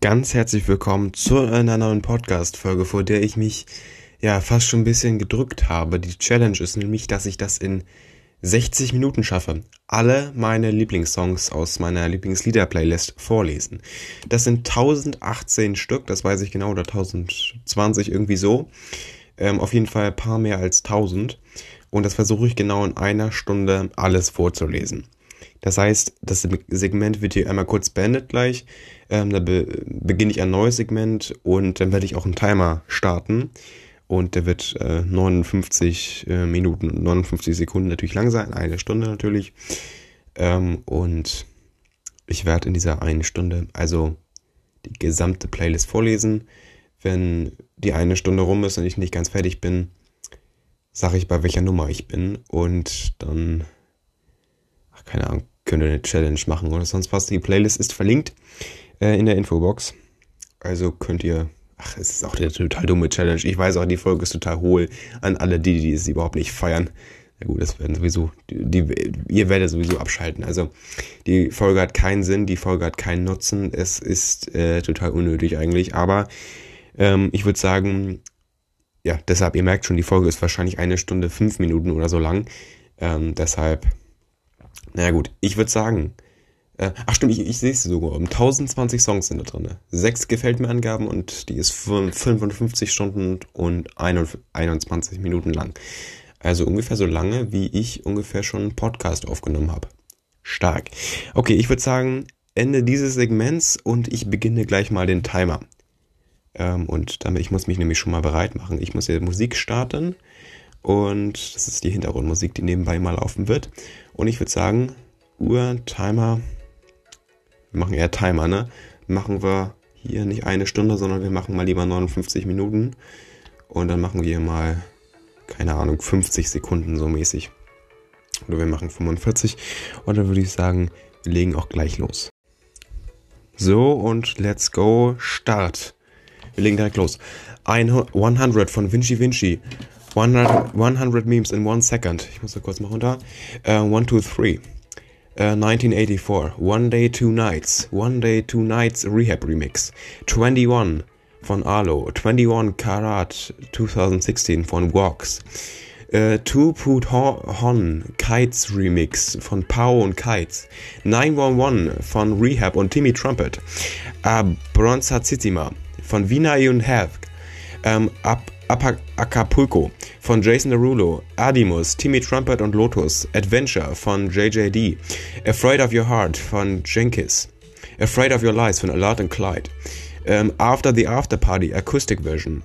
ganz herzlich willkommen zu einer neuen Podcast-Folge, vor der ich mich ja fast schon ein bisschen gedrückt habe. Die Challenge ist nämlich, dass ich das in 60 Minuten schaffe, alle meine Lieblingssongs aus meiner Lieblingslieder-Playlist vorlesen. Das sind 1018 Stück, das weiß ich genau, oder 1020 irgendwie so. Ähm, auf jeden Fall ein paar mehr als 1000. Und das versuche ich genau in einer Stunde alles vorzulesen. Das heißt, das Segment wird hier einmal kurz beendet gleich. Ähm, da be beginne ich ein neues Segment und dann werde ich auch einen Timer starten. Und der wird äh, 59 äh, Minuten, 59 Sekunden natürlich lang sein, eine Stunde natürlich. Ähm, und ich werde in dieser einen Stunde also die gesamte Playlist vorlesen. Wenn die eine Stunde rum ist und ich nicht ganz fertig bin, sage ich, bei welcher Nummer ich bin. Und dann, keine Ahnung, könnt ihr eine Challenge machen oder sonst was. Die Playlist ist verlinkt äh, in der Infobox. Also könnt ihr, ach, es ist auch eine total dumme Challenge. Ich weiß auch, die Folge ist total hohl an alle die, die es überhaupt nicht feiern. Ja gut, das werden sowieso, die, die, ihr werdet sowieso abschalten. Also die Folge hat keinen Sinn, die Folge hat keinen Nutzen. Es ist äh, total unnötig eigentlich. Aber ähm, ich würde sagen, ja, deshalb, ihr merkt schon, die Folge ist wahrscheinlich eine Stunde, fünf Minuten oder so lang. Ähm, deshalb naja gut, ich würde sagen, äh, ach stimmt, ich, ich sehe es sogar, um 1020 Songs sind da drin. Sechs gefällt mir Angaben und die ist 55 Stunden und 21 Minuten lang. Also ungefähr so lange, wie ich ungefähr schon einen Podcast aufgenommen habe. Stark. Okay, ich würde sagen, Ende dieses Segments und ich beginne gleich mal den Timer. Ähm, und damit, ich muss mich nämlich schon mal bereit machen. Ich muss hier Musik starten und das ist die Hintergrundmusik, die nebenbei mal laufen wird. Und ich würde sagen, Uhr, Timer, wir machen eher Timer, ne? Machen wir hier nicht eine Stunde, sondern wir machen mal lieber 59 Minuten. Und dann machen wir mal, keine Ahnung, 50 Sekunden so mäßig. Oder wir machen 45. Und dann würde ich sagen, wir legen auch gleich los. So, und let's go, Start. Wir legen direkt los. 100 von Vinci Vinci. 100, 100 memes in one second. Ich muss da kurz mal runter. Uh, one, two, three. Uh, 1984. One Day, Two Nights. One Day, Two Nights Rehab Remix. 21 von Arlo. 21 Karat 2016 von Walks. Uh, Two Put Hon Kites Remix von Pau und Kites. 911 von Rehab und Timmy Trumpet. Uh, Bronzazitima von Vinay und Havk. Um, Up Acapulco von Jason Derulo, Adimus, Timmy Trumpet und Lotus, Adventure von JJD, Afraid of Your Heart von Jenkins, Afraid of Your Lies von Alert and Clyde, um, After the After Party Acoustic Version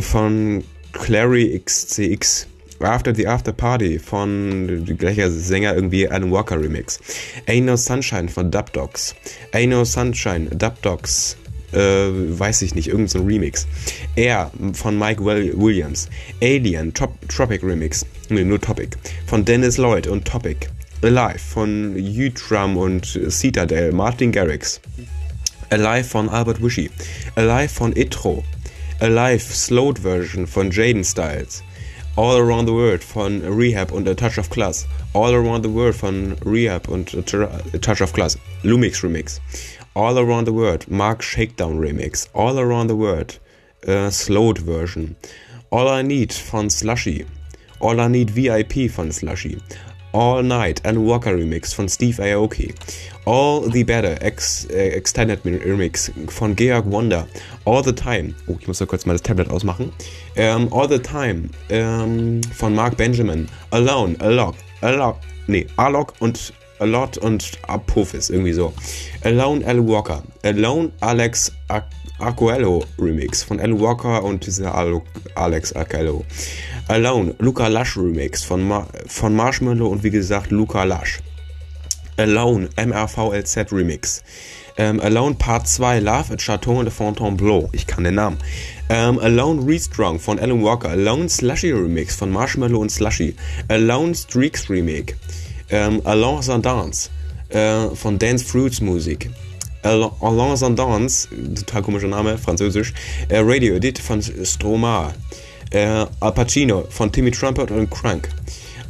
von Clary XCX, After the After Party von gleicher Sänger irgendwie Alan Walker Remix, Ain't No Sunshine von Dub Dogs, Ain't No Sunshine, Dub Dogs, äh, weiß ich nicht, irgendein so Remix. Air von Mike Williams. Alien, Top, Tropic Remix. Ne, nur Topic. Von Dennis Lloyd und Topic. Alive von U-Drum und Citadel, Martin Garrix. Alive von Albert Wishy. Alive von Itro. Alive Slowed Version von Jaden Styles. All Around the World von Rehab und A Touch of Class. All Around the World von Rehab und A Touch of Class. Lumix Remix. All Around the World, Mark Shakedown Remix, All Around the World, uh, Slowed Version, All I Need von Slushy, All I Need VIP von Slushy, All Night and Walker Remix von Steve Aoki, All the Better Ex äh, Extended Remix von Georg Wonder, All the Time, oh, ich muss da kurz mal das Tablet ausmachen, um, All the Time um, von Mark Benjamin, Alone, Alok, Alok, nee, Alok und A Lot und Apophis, irgendwie so. Alone Al Walker. Alone Alex Acuello Remix von Al Walker und dieser Alex Acuello. Alone Luca Lush Remix von, Ma von Marshmallow und wie gesagt Luca Lush. Alone MRVLZ Remix. Ähm, Alone Part 2 Love at Chateau de Fontainebleau. Ich kann den Namen. Ähm, Alone Restrong von Alan Walker. Alone Slushy Remix von Marshmallow und Slushy. Alone Streaks Remake ähm, Allons en Dance äh, von Dance Fruits Musik. Allons en Dance, total komischer Name, französisch. Äh, Radio Edit von Stromae. Äh, Al Pacino von Timmy Trumpet und Crank.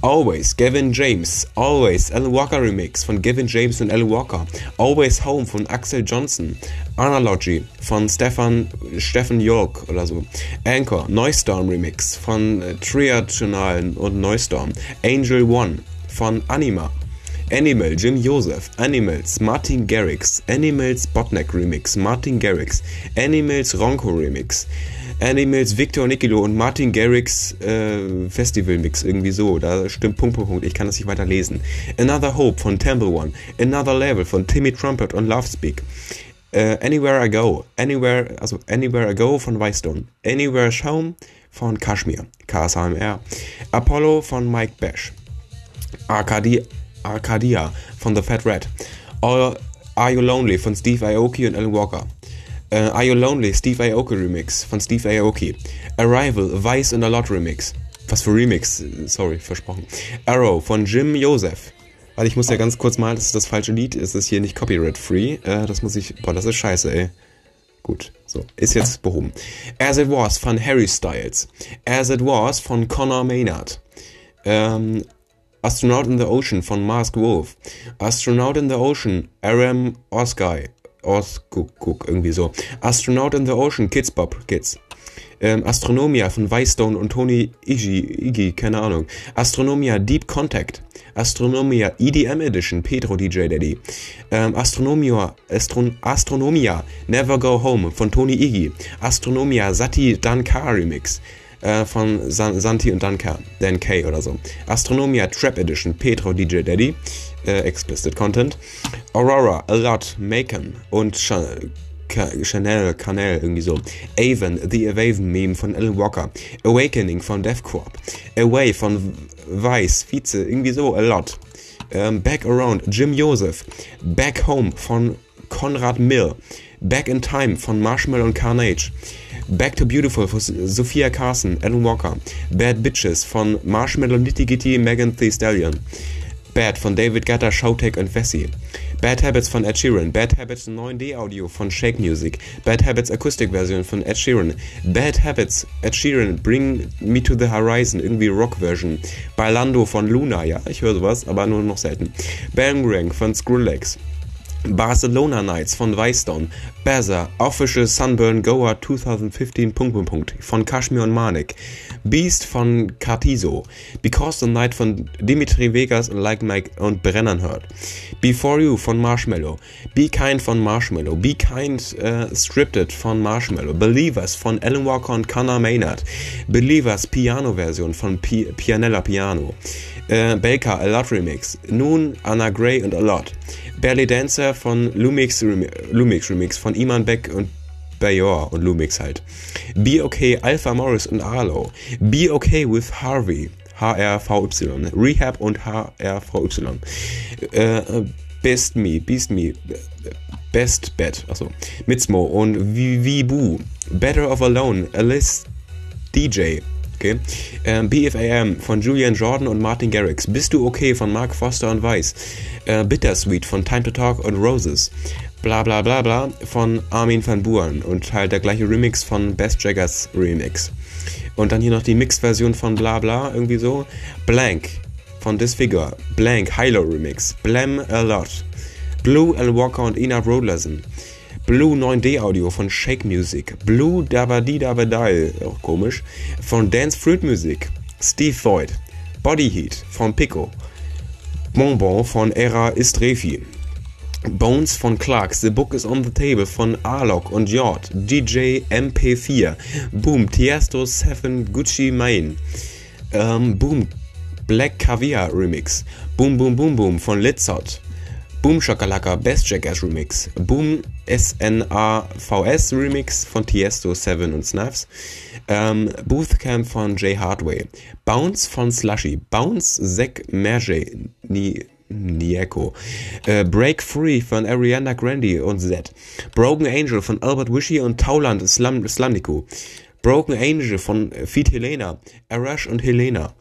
Always, Gavin James. Always, Alan Walker Remix von Gavin James und Alan Walker. Always Home von Axel Johnson. Analogy von Stefan, Stefan York oder so. Anchor, Neustorm Remix von äh, Triatonalen und Neustorm. Angel One von Anima. Animal, Jim Joseph, Animals, Martin Garrix, Animals Botneck Remix, Martin Garrix, Animals Ronco Remix, Animals Victor Nikilo und Martin Garrix äh, Festival Mix, irgendwie so. Da stimmt Punkt, Punkt, Punkt. Ich kann das nicht weiter lesen. Another Hope von Temple One, Another Level von Timmy Trumpet und Love Speak. Uh, Anywhere I Go, Anywhere, also Anywhere I Go von Whitestone, Anywhere Home von Kashmir, KSHMR, Apollo von Mike Bash, Arcadia, Arcadia von The Fat Rat, All Are You Lonely von Steve Aoki und Alan Walker, uh, Are You Lonely Steve Aoki Remix von Steve Aoki, Arrival Vice and a Lot Remix, was für Remix, sorry, versprochen, Arrow von Jim Joseph, weil ich muss ja ganz kurz mal, das ist das falsche Lied, es ist hier nicht copyright-free. Äh, das muss ich. Boah, das ist scheiße, ey. Gut, so, ist jetzt behoben. As It Was von Harry Styles. As It Was von Connor Maynard. Ähm, Astronaut in the Ocean von Mask Wolf. Astronaut in the Ocean, Aram Oskai. Oskuk, irgendwie so. Astronaut in the Ocean, Kids Bob, Kids. Ähm, Astronomia von Whitestone und Tony Iggy, Iggy, keine Ahnung. Astronomia Deep Contact. Astronomia EDM Edition, Pedro DJ Daddy. Ähm, Astronomia, Astron Astronomia Never Go Home von Tony Iggy. Astronomia Sati Dankar Remix äh, von San Santi und Dankar, Dan K oder so. Astronomia Trap Edition, Pedro DJ Daddy. Äh, explicit Content. Aurora, A Lot, Macon und Ch Chanel, Canel, irgendwie so. Avon, The Avaven Meme von Alan Walker. Awakening von Death Corp. Away von Vice, Vize, irgendwie so, A Lot. Ähm, Back Around, Jim Joseph. Back Home von Conrad Mill. Back in Time von Marshmallow und Carnage. Back to Beautiful von Sophia Carson, Alan Walker. Bad Bitches von Marshmallow Nitty Gitty, Megan Thee Stallion. Bad von David Guetta, Showtek und Vessi. Bad Habits von Ed Sheeran. Bad Habits 9D Audio von Shake Music. Bad Habits Akustikversion von Ed Sheeran. Bad Habits Ed Sheeran Bring Me to the Horizon, irgendwie Rock-Version. Bailando von Luna, ja, ich höre sowas, aber nur noch selten. Bangrang von Skrillex. Barcelona Nights von Whitestone, Baza, Official Sunburn Goa 2015. von Kashmir und Manik, Beast von Cartizo, Because the Night von Dimitri Vegas und Like Mike und Brennern hört, Before You von Marshmallow, Be Kind von Marshmallow, Be Kind uh, Scripted von Marshmallow, Believers von Alan Walker und Connor Maynard, Believers Piano-Version von P Pianella Piano, äh, Baker, A Lot Remix, nun Anna Gray und A Lot, Belly Dancer von Lumix, Remi Lumix Remix von Iman Beck und Bayor und Lumix halt. Be Okay, Alpha Morris und Arlo. Be Okay with Harvey. HRVY. Rehab und HRVY. Äh, Best Me, Beast Me, Best Bet, achso, Mitzmo und Vibu. Better of Alone, Alice DJ. Okay. Ähm, BFAM von Julian Jordan und Martin Garrix. Bist du okay von Mark Foster und Weiss. Äh, Bittersweet von Time to Talk und Roses. Bla bla bla bla von Armin van Buuren und halt der gleiche Remix von Best Jaggers Remix. Und dann hier noch die Mixed-Version von Bla Bla, irgendwie so. Blank von Disfigure. Blank Hilo Remix. Blam a Lot. Blue Al Walker und Ina Broderson. Blue 9D Audio von Shake Music. Blue Dabadi Dabadai, auch komisch, von Dance Fruit Music. Steve Voigt. Body Heat von Pico. Bonbon von Era Istrefi. Bones von Clarks, The Book is on the Table von Arlock und Jord, DJ MP4, Boom, Tiesto 7, Gucci Mane, ähm, Boom, Black Caviar Remix, Boom Boom Boom Boom von Litzot, Boom Shakalaka Best Jackass Remix, Boom SNAVS Remix von Tiesto 7 und Snaps, ähm, Boothcamp von Jay Hardway, Bounce von Slushy, Bounce Zack Merge, nie Nieko. Äh, Break Free von Ariana Grande und Z. Broken Angel von Albert Wishy und Tauland Slam Slamnico. Broken Angel von Feed Helena, Arash und Helena.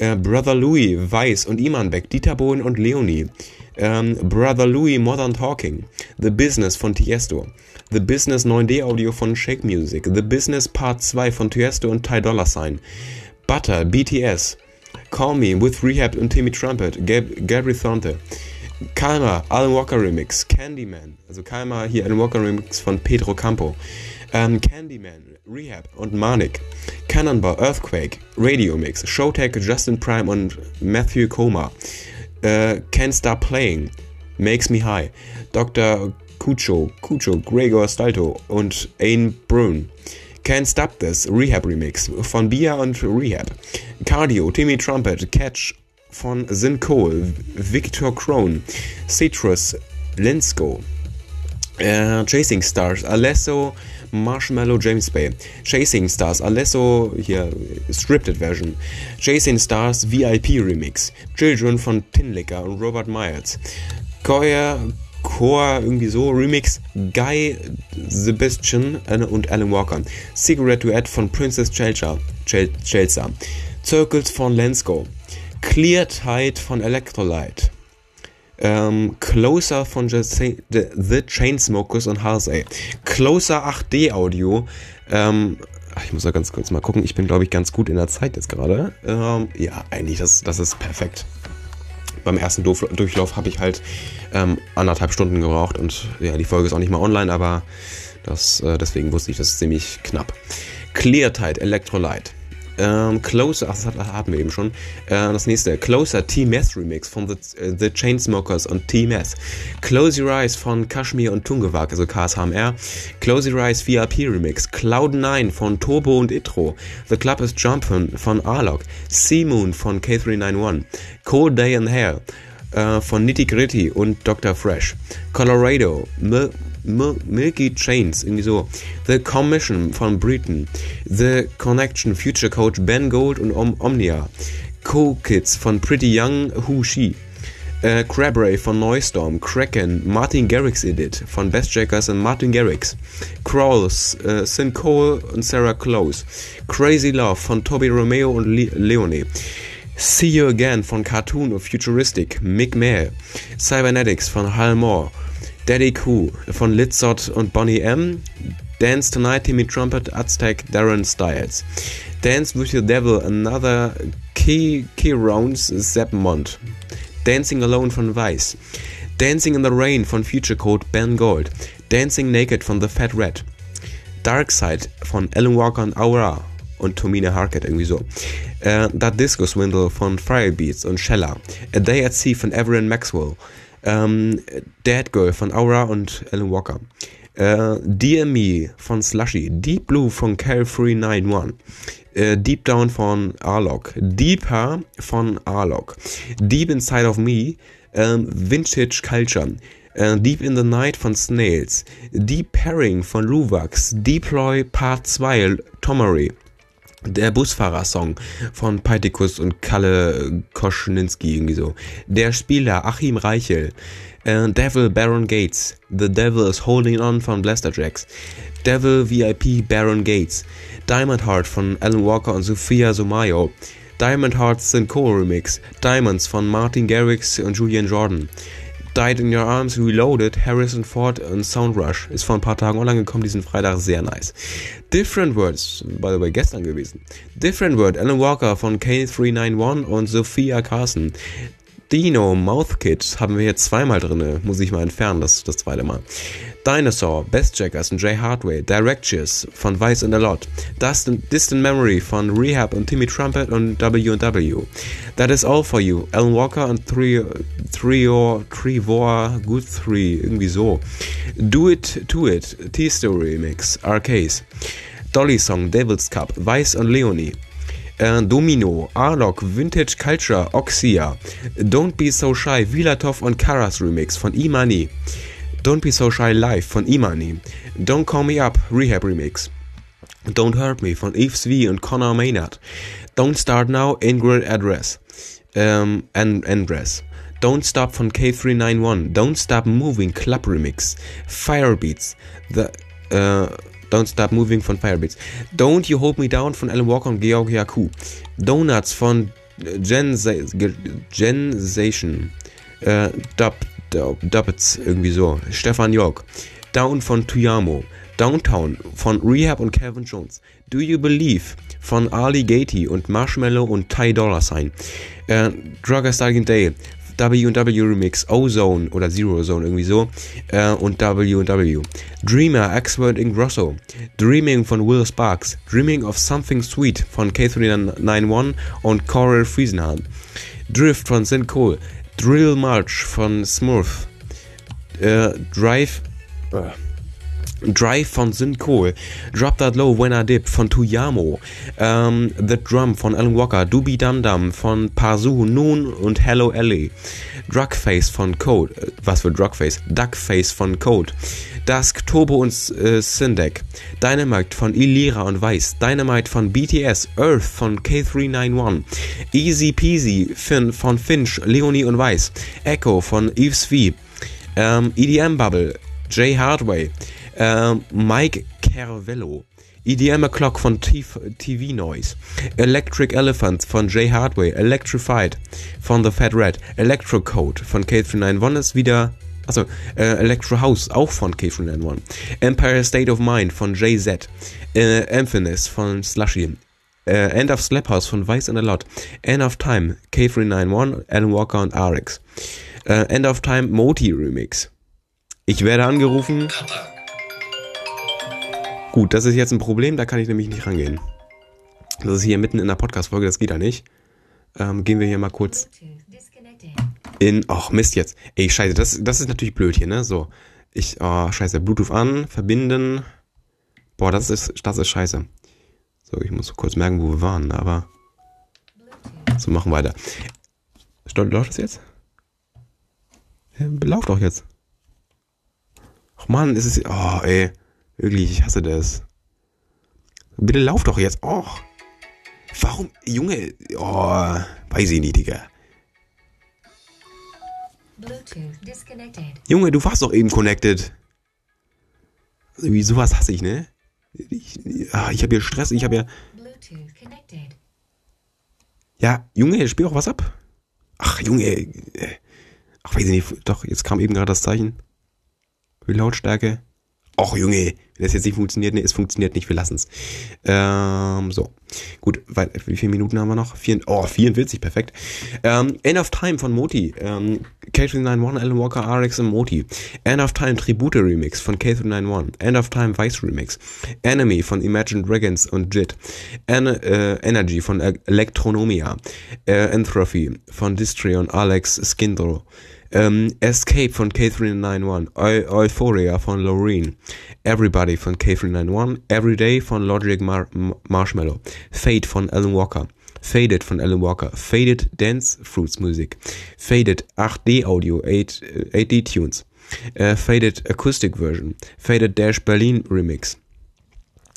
Äh, Brother Louis, Weiss und Imanbeck, Dieter Bohlen und Leonie. Ähm, Brother Louis Modern Talking. The Business von Tiesto. The Business 9D Audio von Shake Music. The Business Part 2 von Tiesto und Ty Dollar Sign. Butter, BTS. Call Me with Rehab und Timmy Trumpet, Gab Gabri Thornton. Kalmar, Alan Walker Remix, Candyman, also Kalmar hier Alan Walker Remix von Pedro Campo. Ähm, Candyman, Rehab und Manik. Cannonball, Earthquake, Radio Mix, Showtech, Justin Prime und Matthew Coma. Äh, Can't Stop Playing, Makes Me High. Dr. Cucho, Cucho, Gregor Stalto und Ain Brun. Can't Stop This, Rehab Remix von Bia und Rehab. Cardio, Timmy Trumpet, Catch von Zin Cole, Victor Crone, Citrus, Linsco, äh, Chasing Stars, Alesso, Marshmallow, James Bay, Chasing Stars, Alesso, hier, Scripted Version, Chasing Stars, VIP Remix, Children von Tinlicker und Robert Myers, Goya, Core, irgendwie so, Remix, Guy Sebastian und Alan Walker, Cigarette Duet von Princess Chelsea, Chelsea, Circles von Lensko, Clear Tide von Electrolyte. Ähm, Closer von The Chainsmokers und Halsey. Closer 8D Audio. Ähm, ich muss da ganz kurz mal gucken. Ich bin, glaube ich, ganz gut in der Zeit jetzt gerade. Ähm, ja, eigentlich, das, das ist perfekt. Beim ersten Durchlauf habe ich halt ähm, anderthalb Stunden gebraucht und ja, die Folge ist auch nicht mal online, aber das, äh, deswegen wusste ich, das ist ziemlich knapp. Clear Tide Electrolyte. Ähm, Closer, ach, das hatten wir eben schon. Äh, das nächste, Closer T-Mess Remix von The, uh, The Chainsmokers und T-Mess. Close Your Eyes von Kashmir und Tungewag, also KSHMR. Close Your Eyes VIP Remix. Cloud9 von Turbo und Itro. The Club is Jumpin' von Arlok. Sea Moon von K391. Cold Day in Hell äh, von Nitty Gritty und Dr. Fresh. Colorado. Mil Milky Chains, irgendwie so. The Commission von Britain. The Connection, Future Coach Ben Gold und Om Omnia. Co-Kids von Pretty Young Who She. Äh, Crabray von Neustorm, Kraken, Martin Garrix Edit von Best Jackers und Martin Garrix, Crawls, äh, Sin Cole und Sarah Close, Crazy Love von Toby Romeo und Le Leone, See You Again von Cartoon of Futuristic, Mick Mail, Cybernetics von Hal Moore, Daddy Q von Litzot und Bonnie M. Dance Tonight, Timmy Trumpet, Aztec, Darren Styles. Dance with the Devil, Another Key, key Rounds, Zeppmont. Dancing Alone von Vice. Dancing in the Rain von Future Code, Ben Gold. Dancing Naked von The Fat Red. Dark Side von Alan Walker und Aura und Tomina Harkett irgendwie so. That Disco Swindle von Firebeats und Shella. A Day at Sea von Everett Maxwell. Ähm, Dead Girl von Aura und Alan Walker. Äh, DME von Slushy. Deep Blue von Carefree 91. Äh, Deep Down von Arlok. Deeper von Arlok. Deep Inside of Me. Ähm, Vintage Culture. Äh, Deep in the Night von Snails. Deep Pairing von Luvax. Deploy Part 2 Tomery. Der Busfahrer-Song von Peitikus und Kalle Koschninski, irgendwie so. Der Spieler Achim Reichel. Äh, Devil Baron Gates. The Devil is Holding On von Blaster Jacks. Devil VIP Baron Gates. Diamond Heart von Alan Walker und Sophia Somayo. Diamond Hearts sind Co-Remix. Diamonds von Martin Garrix und Julian Jordan. Died in Your Arms Reloaded, Harrison Ford und Soundrush. Ist vor ein paar Tagen online gekommen, diesen Freitag sehr nice. Different Words, by the way, gestern gewesen. Different Word, Alan Walker von K391 und Sophia Carson. Dino, Mouthkit haben wir jetzt zweimal drin, muss ich mal entfernen, das, das zweite Mal. Dinosaur, Best Jackers und Jay Hardway, Directions von Vice and a Lot, Distant, Distant Memory von Rehab und Timmy Trumpet und W&W, That Is All For You, Alan Walker und Three, or Trevor, Good Three, irgendwie so. Do It, To It, T-Story Remix, Arcase, Dolly Song, Devil's Cup, Vice und Leonie. Äh, Domino, Arlok, Vintage Culture, Oxia, Don't Be So Shy, Vilatov und Karas Remix von Imani, Don't Be So Shy Live von Imani, Don't Call Me Up, Rehab Remix, Don't Hurt Me von Yves V und Connor Maynard, Don't Start Now, Ingrid Address, ähm, Andress, Don't Stop von K391, Don't Stop Moving Club Remix, Firebeats, The, äh, Don't Stop Moving von Firebeats. Don't You Hold Me Down von Alan Walker und Georg Yaku. Donuts von Gensation. Äh, Dub, Dub, Dubbets, irgendwie so. Stefan York. Down von Tuyamo. Downtown von Rehab und Calvin Jones. Do You Believe von Ali Gatey und Marshmallow und Ty Dolla Sign. Äh, Drugger Stallion Day W&W Remix, Ozone oder Zero Zone irgendwie so äh, und W&W. Dreamer, Axword Ingrosso, Dreaming von Will Sparks, Dreaming of Something Sweet von K391 und Coral Friesenhand, Drift von St. Cole, Drill March von Smurf, äh, Drive... Äh, Drive von Syncool, Drop That Low When I Dip von Tuyamo, ähm, The Drum von Alan Walker, Doobie Dum Dum von Parzu Noon und Hello Ellie, Drugface von Code, äh, was für Drugface, Duckface von Code, Dusk, Turbo und äh, Syndek, Dynamite von Ilira und Weiß, Dynamite von BTS, Earth von K391, Easy Peasy Finn von Finch, Leonie und Weiß, Echo von Eves V, ähm, EDM Bubble, Jay Hardway, ähm, Mike Carvello. EDM Clock von TV Noise. Electric Elephant von Jay Hardway. Electrified von The Fat Red. Electro Code von K391 ist wieder. Achso, äh, Electro House auch von K391. Empire State of Mind von Jay-Z. Äh, Emphasis von Slushy. Äh, End of Slap House von Vice and a Lot. End of Time, K391, Alan Walker und RX. Äh, End of Time, Moti Remix. Ich werde angerufen. Gut, das ist jetzt ein Problem, da kann ich nämlich nicht rangehen. Das ist hier mitten in der Podcast-Folge, das geht da nicht. Ähm, gehen wir hier mal kurz in. Ach, Mist jetzt. Ey, scheiße, das, das ist natürlich blöd hier, ne? So. Ich, oh, scheiße, Bluetooth an, verbinden. Boah, das ist, das ist scheiße. So, ich muss kurz merken, wo wir waren, aber. So, machen weiter. Läuft das jetzt? Ja, lauf doch jetzt. Ach man, ist es. Oh, ey. Wirklich, ich hasse das. Bitte lauf doch jetzt. Och. Warum, Junge? Oh, weiß ich nicht, Digga. Junge, du warst doch eben connected. Wie sowas hasse ich, ne? Ich, ah, ich habe hier Stress, ich habe ja. Ja, Junge, spiel auch was ab. Ach, Junge. Äh, ach, weiß ich nicht. Doch, jetzt kam eben gerade das Zeichen. Für Lautstärke. Och, Junge, wenn das jetzt nicht funktioniert, nee, es funktioniert nicht, wir lassen es. Ähm, so. Gut, weil, wie viele Minuten haben wir noch? Vier, oh, 44, perfekt. Ähm, End of Time von Moti. Ähm, K391, Alan Walker, RX und Moti. End of Time Tribute Remix von K391. End of Time Vice Remix. Enemy von Imagine Dragons und JIT. En äh, Energy von Electronomia. Äh, Entropy von Distry und Alex Skindro. Ähm, Escape von K391, Eu Euphoria von Loreen, Everybody von K391, Everyday von Logic Mar Marshmallow, Fade von Alan Walker, Faded von Alan Walker, Faded Dance Fruits Musik, Faded 8D Audio 8, 8D Tunes, äh, Faded Acoustic Version, Faded Dash Berlin Remix,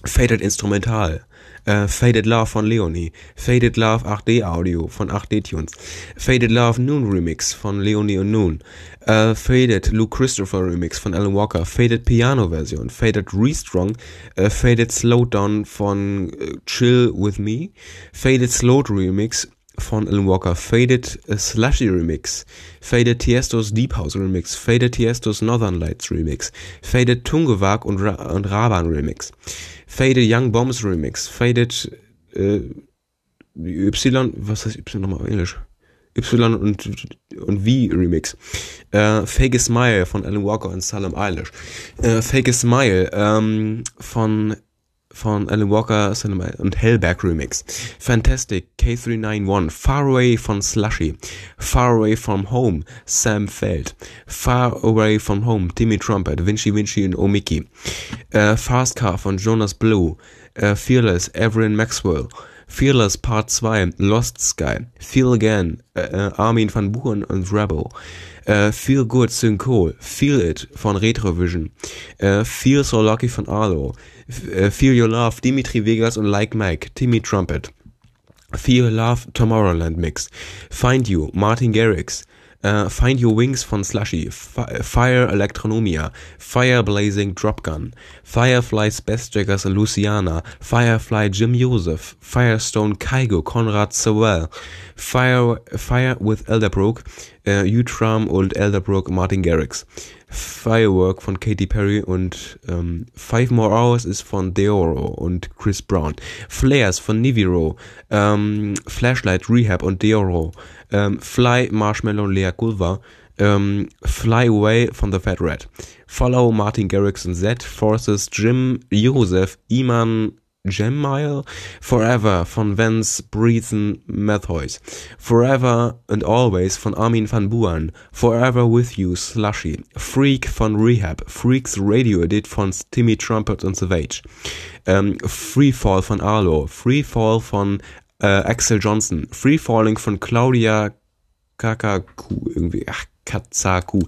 Faded Instrumental, äh, Faded Love von Leonie, Faded Love 8D Audio von 8D Tunes, Faded Love Noon Remix von Leonie und Noon, äh, Faded Luke Christopher Remix von Alan Walker, Faded Piano Version, Faded Restrong, äh, Faded Slowdown von äh, Chill With Me, Faded Slowed Remix von Alan Walker, Faded uh, Slushy Remix, Faded Tiestos Deep House Remix, Faded Tiestos Northern Lights Remix, Faded Tungewag und, Ra und Raban Remix, Faded Young Bombs Remix, Faded äh, Y, was heißt Y nochmal auf Englisch? Y und, und V Remix. Äh, Fake Smile von Alan Walker und Salem Eilish. Äh, Fake Smile ähm, von von Alan Walker Cinema und Hellback Remix. Fantastic K391, Far Away von Slushy, Far Away from Home, Sam Feld, Far Away from Home, Timmy Trumpet, Vinci Vinci und Omiki, uh, Fast Car von Jonas Blue, uh, Fearless, Everin Maxwell, Fearless Part 2, Lost Sky, Feel Again, uh, Armin van Buren und Rebel, uh, Feel Good Synchol, Feel It von Retrovision, uh, Feel So Lucky von Arlo, Feel Your Love, Dimitri Vegas und Like Mike, Timmy Trumpet, Feel Love Tomorrowland Mix, Find You, Martin Garrix, Uh, Find Your Wings von Slushy, F Fire Electronomia, Fire Blazing Dropgun, Firefly Spacejackers Luciana, Firefly Jim Joseph, Firestone Kaigo Konrad Sewell, Fire, Fire with Elderbrook, uh, Utram und Elderbrook Martin Garrix, Firework von Katy Perry und ähm, Five More Hours ist von Deoro und Chris Brown. Flares von Niviro, ähm, Flashlight Rehab und Deoro, ähm, Fly Marshmallow Lea Gulva, ähm, Fly Away von The Fat Rat. Follow Martin Garrix und Z, Forces Jim Joseph, Iman Gemmile, Forever von Vance Breathen Matthews, Forever and Always von Armin van Buuren, Forever With You Slushy, Freak von Rehab, Freaks Radio Edit von Timmy Trumpet und Savage, ähm, Free Fall von Arlo, Free Fall von äh, Axel Johnson, Free Falling von Claudia Kakaku, irgendwie, ach, Katsaku.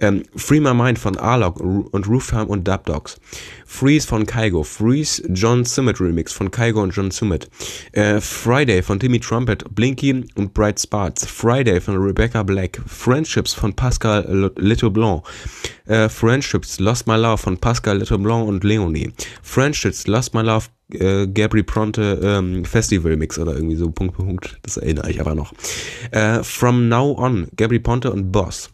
Ähm, Free My Mind von Arlok und Rooftime und Dub Dogs. Freeze von Kaigo. Freeze John Summit Remix von Kaigo und John Summit. Äh, Friday von Timmy Trumpet, Blinky und Bright Sparks. Friday von Rebecca Black. Friendships von Pascal Little Blanc. Äh, Friendships Lost My Love von Pascal Little Blanc und Leonie. Friendships Lost My Love äh, Gabri Pronte ähm, Festival Mix oder irgendwie so Punkt Punkt, das erinnere ich aber noch. Äh, From Now On, Gabri Ponte und Boss.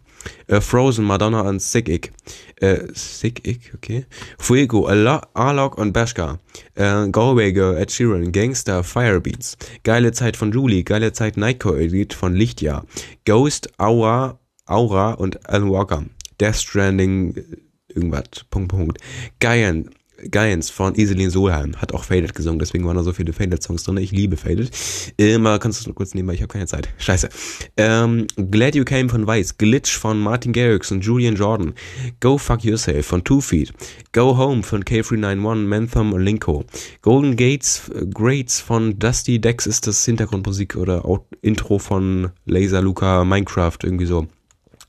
Äh, Frozen, Madonna und Sick Ick. Äh, Sick Ick, okay. Fuego, Alok und Bashka. Äh, Galway Girl, Ed Sheeran, Gangster, Firebeats. Geile Zeit von Julie, geile Zeit Nightcore Edit von Lichtjahr. Ghost, Aura, Aura und Alan Walker. Death Stranding, irgendwas, Punkt, Punkt. Guyan, Giants von Iselin Solheim hat auch Faded gesungen, deswegen waren da so viele Faded-Songs drin. Ich liebe Faded. Immer kannst du kurz nehmen, weil ich habe keine Zeit. Scheiße. Ähm, Glad You Came von Weiss, Glitch von Martin Garrix und Julian Jordan, Go Fuck Yourself von Two Feet, Go Home von K391, Mantham und Linko, Golden Gates, äh, Greats von Dusty Dex ist das Hintergrundmusik oder Intro von Laser Luca Minecraft, irgendwie so.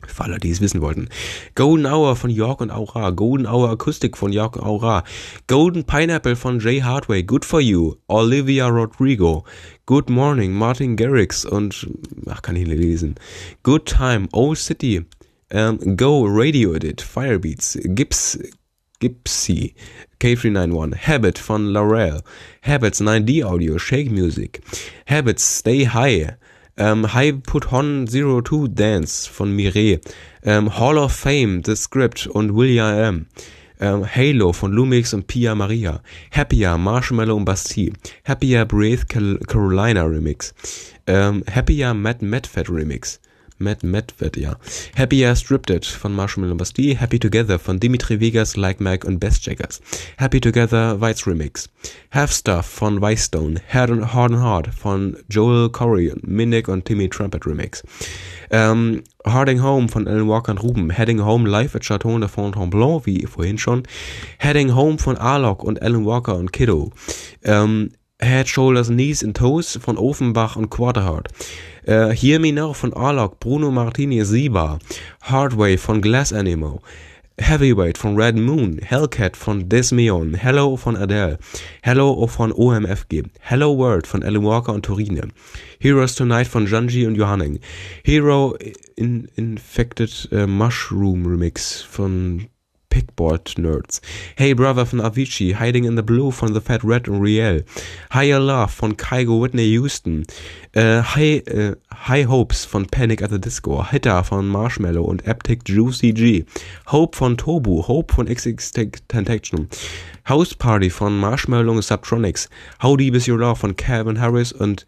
Für alle, die es wissen wollten. Golden Hour von York und Aura. Golden Hour Akustik von York und Aura. Golden Pineapple von Jay Hardway. Good for You. Olivia Rodrigo. Good Morning. Martin Garrix und, ach, kann ich nicht lesen. Good Time. Old City. Um, Go Radio Edit. Firebeats. Gips. Gipsy. K391. Habit von Laurel. Habits 9D Audio. Shake Music. Habits Stay High. Ähm, High Put On Zero Two Dance von Mireille. Ähm, Hall of Fame, The Script und William M. Ähm, Halo von Lumix und Pia Maria. Happier, Marshmallow und Bastille. Happier Breath Carolina Remix. Ähm, Happier Matt Medfed Remix. Matt Medved, ja. Happier Stripped von Marshmallow Bastille, Happy Together von Dimitri Vegas, Like Mike und Best Jackers. Happy Together Weiz Remix. Half Stuff von Whitestone, Hard and Hard, von Joel Corey, Minik und Timmy Trumpet Remix. Ähm, Harding Home von Alan Walker und Ruben. Heading Home live at Chateau de Fontainebleau, wie vorhin schon. Heading Home von Arlock und Alan Walker und Kiddo. Ähm, Head, Shoulders, Knees and Toes von Offenbach und Quarterhard. Uh, Hear Me Now von Arlock, Bruno Martini, Siba. Hardway von Glass Animal. Heavyweight von Red Moon, Hellcat von Desmeon, Hello von Adele, Hello von OMFG, Hello World von Alan Walker und Torine, Heroes Tonight von Janji und Johanning, Hero in Infected uh, Mushroom Remix von Pickboard Nerds. Hey Brother von Avicii, Hiding in the Blue von The Fat Red und Riel, Higher Love von Kygo Whitney Houston, äh, High, äh, High Hopes von Panic at the Disco, Hitter von Marshmallow und Aptic Juicy G, Hope von Tobu, Hope von XX Tentation, House Party von Marshmallow und Subtronics, How Deep Is Your Love von Calvin Harris und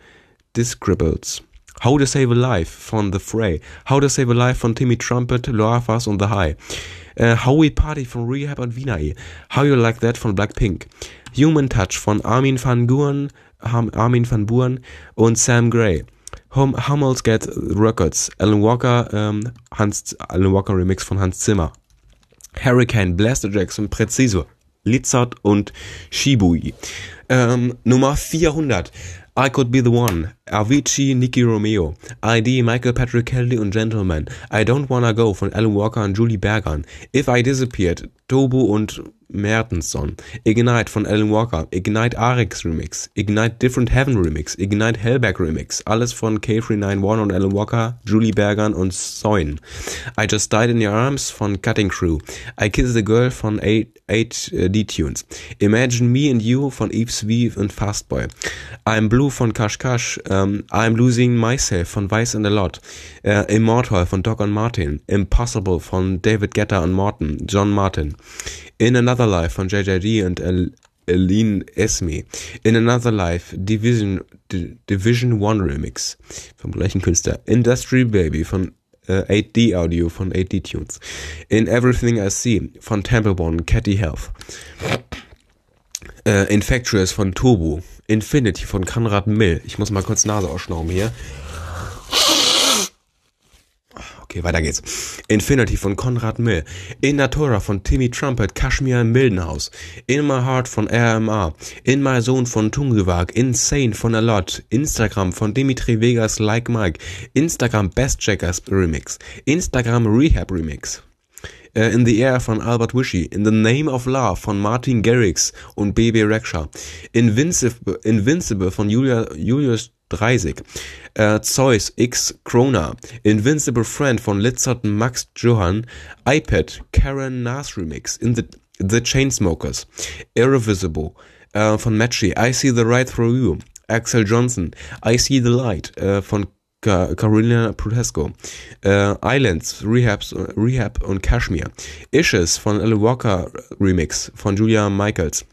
Discribbles. How to Save a Life von The Fray, How to Save a Life von Timmy Trumpet, Loafas und The High, Uh, Howie Party von Rehab und Vinay. How You Like That von Blackpink. Human Touch von Armin van Buuren, Armin van Buuren und Sam Gray. Hum, Hummels Get Records. Alan Walker, ähm, Hans, Alan Walker Remix von Hans Zimmer. Hurricane, Blaster Jackson, Präzise. Lizard und Shibui. Ähm, Nummer 400. I Could Be The One, Avicii, Nicky Romeo, ID, Michael Patrick Kelly und Gentleman, I Don't Wanna Go von Alan Walker und Julie Bergern, If I Disappeared, Tobu und Mertensson, Ignite von Alan Walker, Ignite Arix Remix, Ignite Different Heaven Remix, Ignite Hellback Remix, alles von K391 und Alan Walker, Julie Bergern und Soin. I Just Died in Your Arms von Cutting Crew, I Kiss the Girl von 8D-Tunes, Imagine Me and You von Eves V und Fastboy, I'm Blue von Cash, um, I'm Losing Myself von Vice and a Lot, uh, Immortal von Doc und Martin, Impossible von David Guetta und Morton, John Martin, In Another Life von JJD und Aline Esme. In Another Life Division, D Division One Remix vom gleichen Künstler. Industry Baby von äh, 8D Audio von 8D Tunes. In Everything I See von Temple One, Catty Health. Äh, Infectious von Turbo. Infinity von Conrad Mill. Ich muss mal kurz Nase ausschnauben hier. Okay, weiter geht's. Infinity von Conrad Mill. In Natura von Timmy Trumpet, Kashmir im Mildenhaus. In My Heart von RMA. In My Zone von Tungewag. Insane von A Lot. Instagram von Dimitri Vegas Like Mike. Instagram Best Checkers Remix. Instagram Rehab Remix. Uh, in the Air von Albert Wishy, In the Name of Love von Martin Garrix und BB Rexha, Invincible, Invincible von Julia, Julius 30, äh, Zeus X Krona, Invincible Friend von Litzert Max Johann, iPad, Karen Nas Remix, in the, the Chainsmokers, Irrevisible äh, von Matchy, I See the Right Through You, Axel Johnson, I See the Light äh, von Carolina Protesco, äh, Islands, Rehabs, Rehab und Kashmir, Ishes von Ella Walker Remix von Julia Michaels,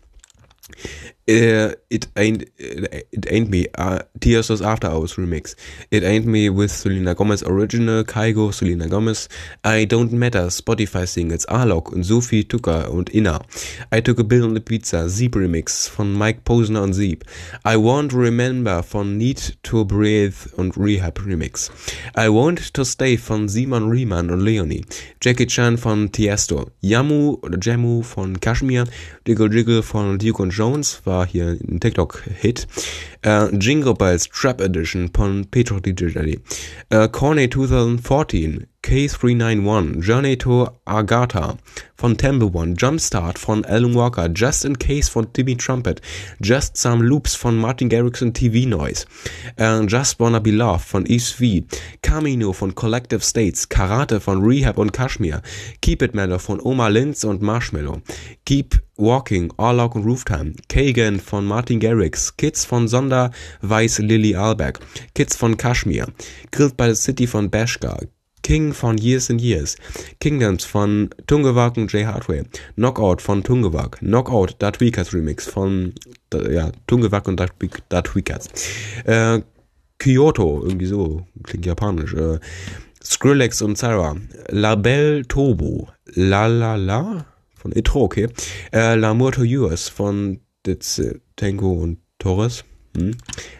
Uh, it ain't it ain't me. Uh, Tears was After Hours remix. It ain't me with Selena Gomez Original, Kaigo, Selena Gomez. I don't matter. Spotify Singles, Alok und Sophie Tucker und Inna. I took a bill on the pizza. Zeep remix von Mike Posner und Zeep. I won't remember von Need to Breathe und Rehab remix. I want to stay von Simon Riemann und Leonie. Jackie Chan von Tiesto. Yamu oder Jamu von Kashmir. Jiggle Jiggle von Duke und Jones war hier ein TikTok-Hit. Äh, Jingle Bells Trap Edition von Petro DJ Daddy. Äh, Corny 2014, K391, Journey to Agatha von Temple One, Jumpstart von Alan Walker, Just in Case von Timmy Trumpet, Just Some Loops von Martin Garrix und TV Noise, äh, Just Wanna Be Loved von East V, Camino von Collective States, Karate von Rehab und Kashmir, Keep It Mellow von Oma Linz und Marshmallow, Keep Walking, Orlok und Rooftime, Kagan von Martin Garrix, Kids von Sonder, Weiß Lily Albeck, Kids von Kashmir, Grilled by the City von Bashka, King von Years and Years, Kingdoms von Tungewag und Jay Hardway, Knockout von Tungewag, Knockout, Da Tweakers Remix von ja, Tungewag und Da Tweakers, äh, Kyoto, irgendwie so, klingt japanisch, äh, Skrillex und Sarah, Label Tobo, La La La von Etro, okay, äh, L'amour to yours von Ditz, Tango und Torres, hm.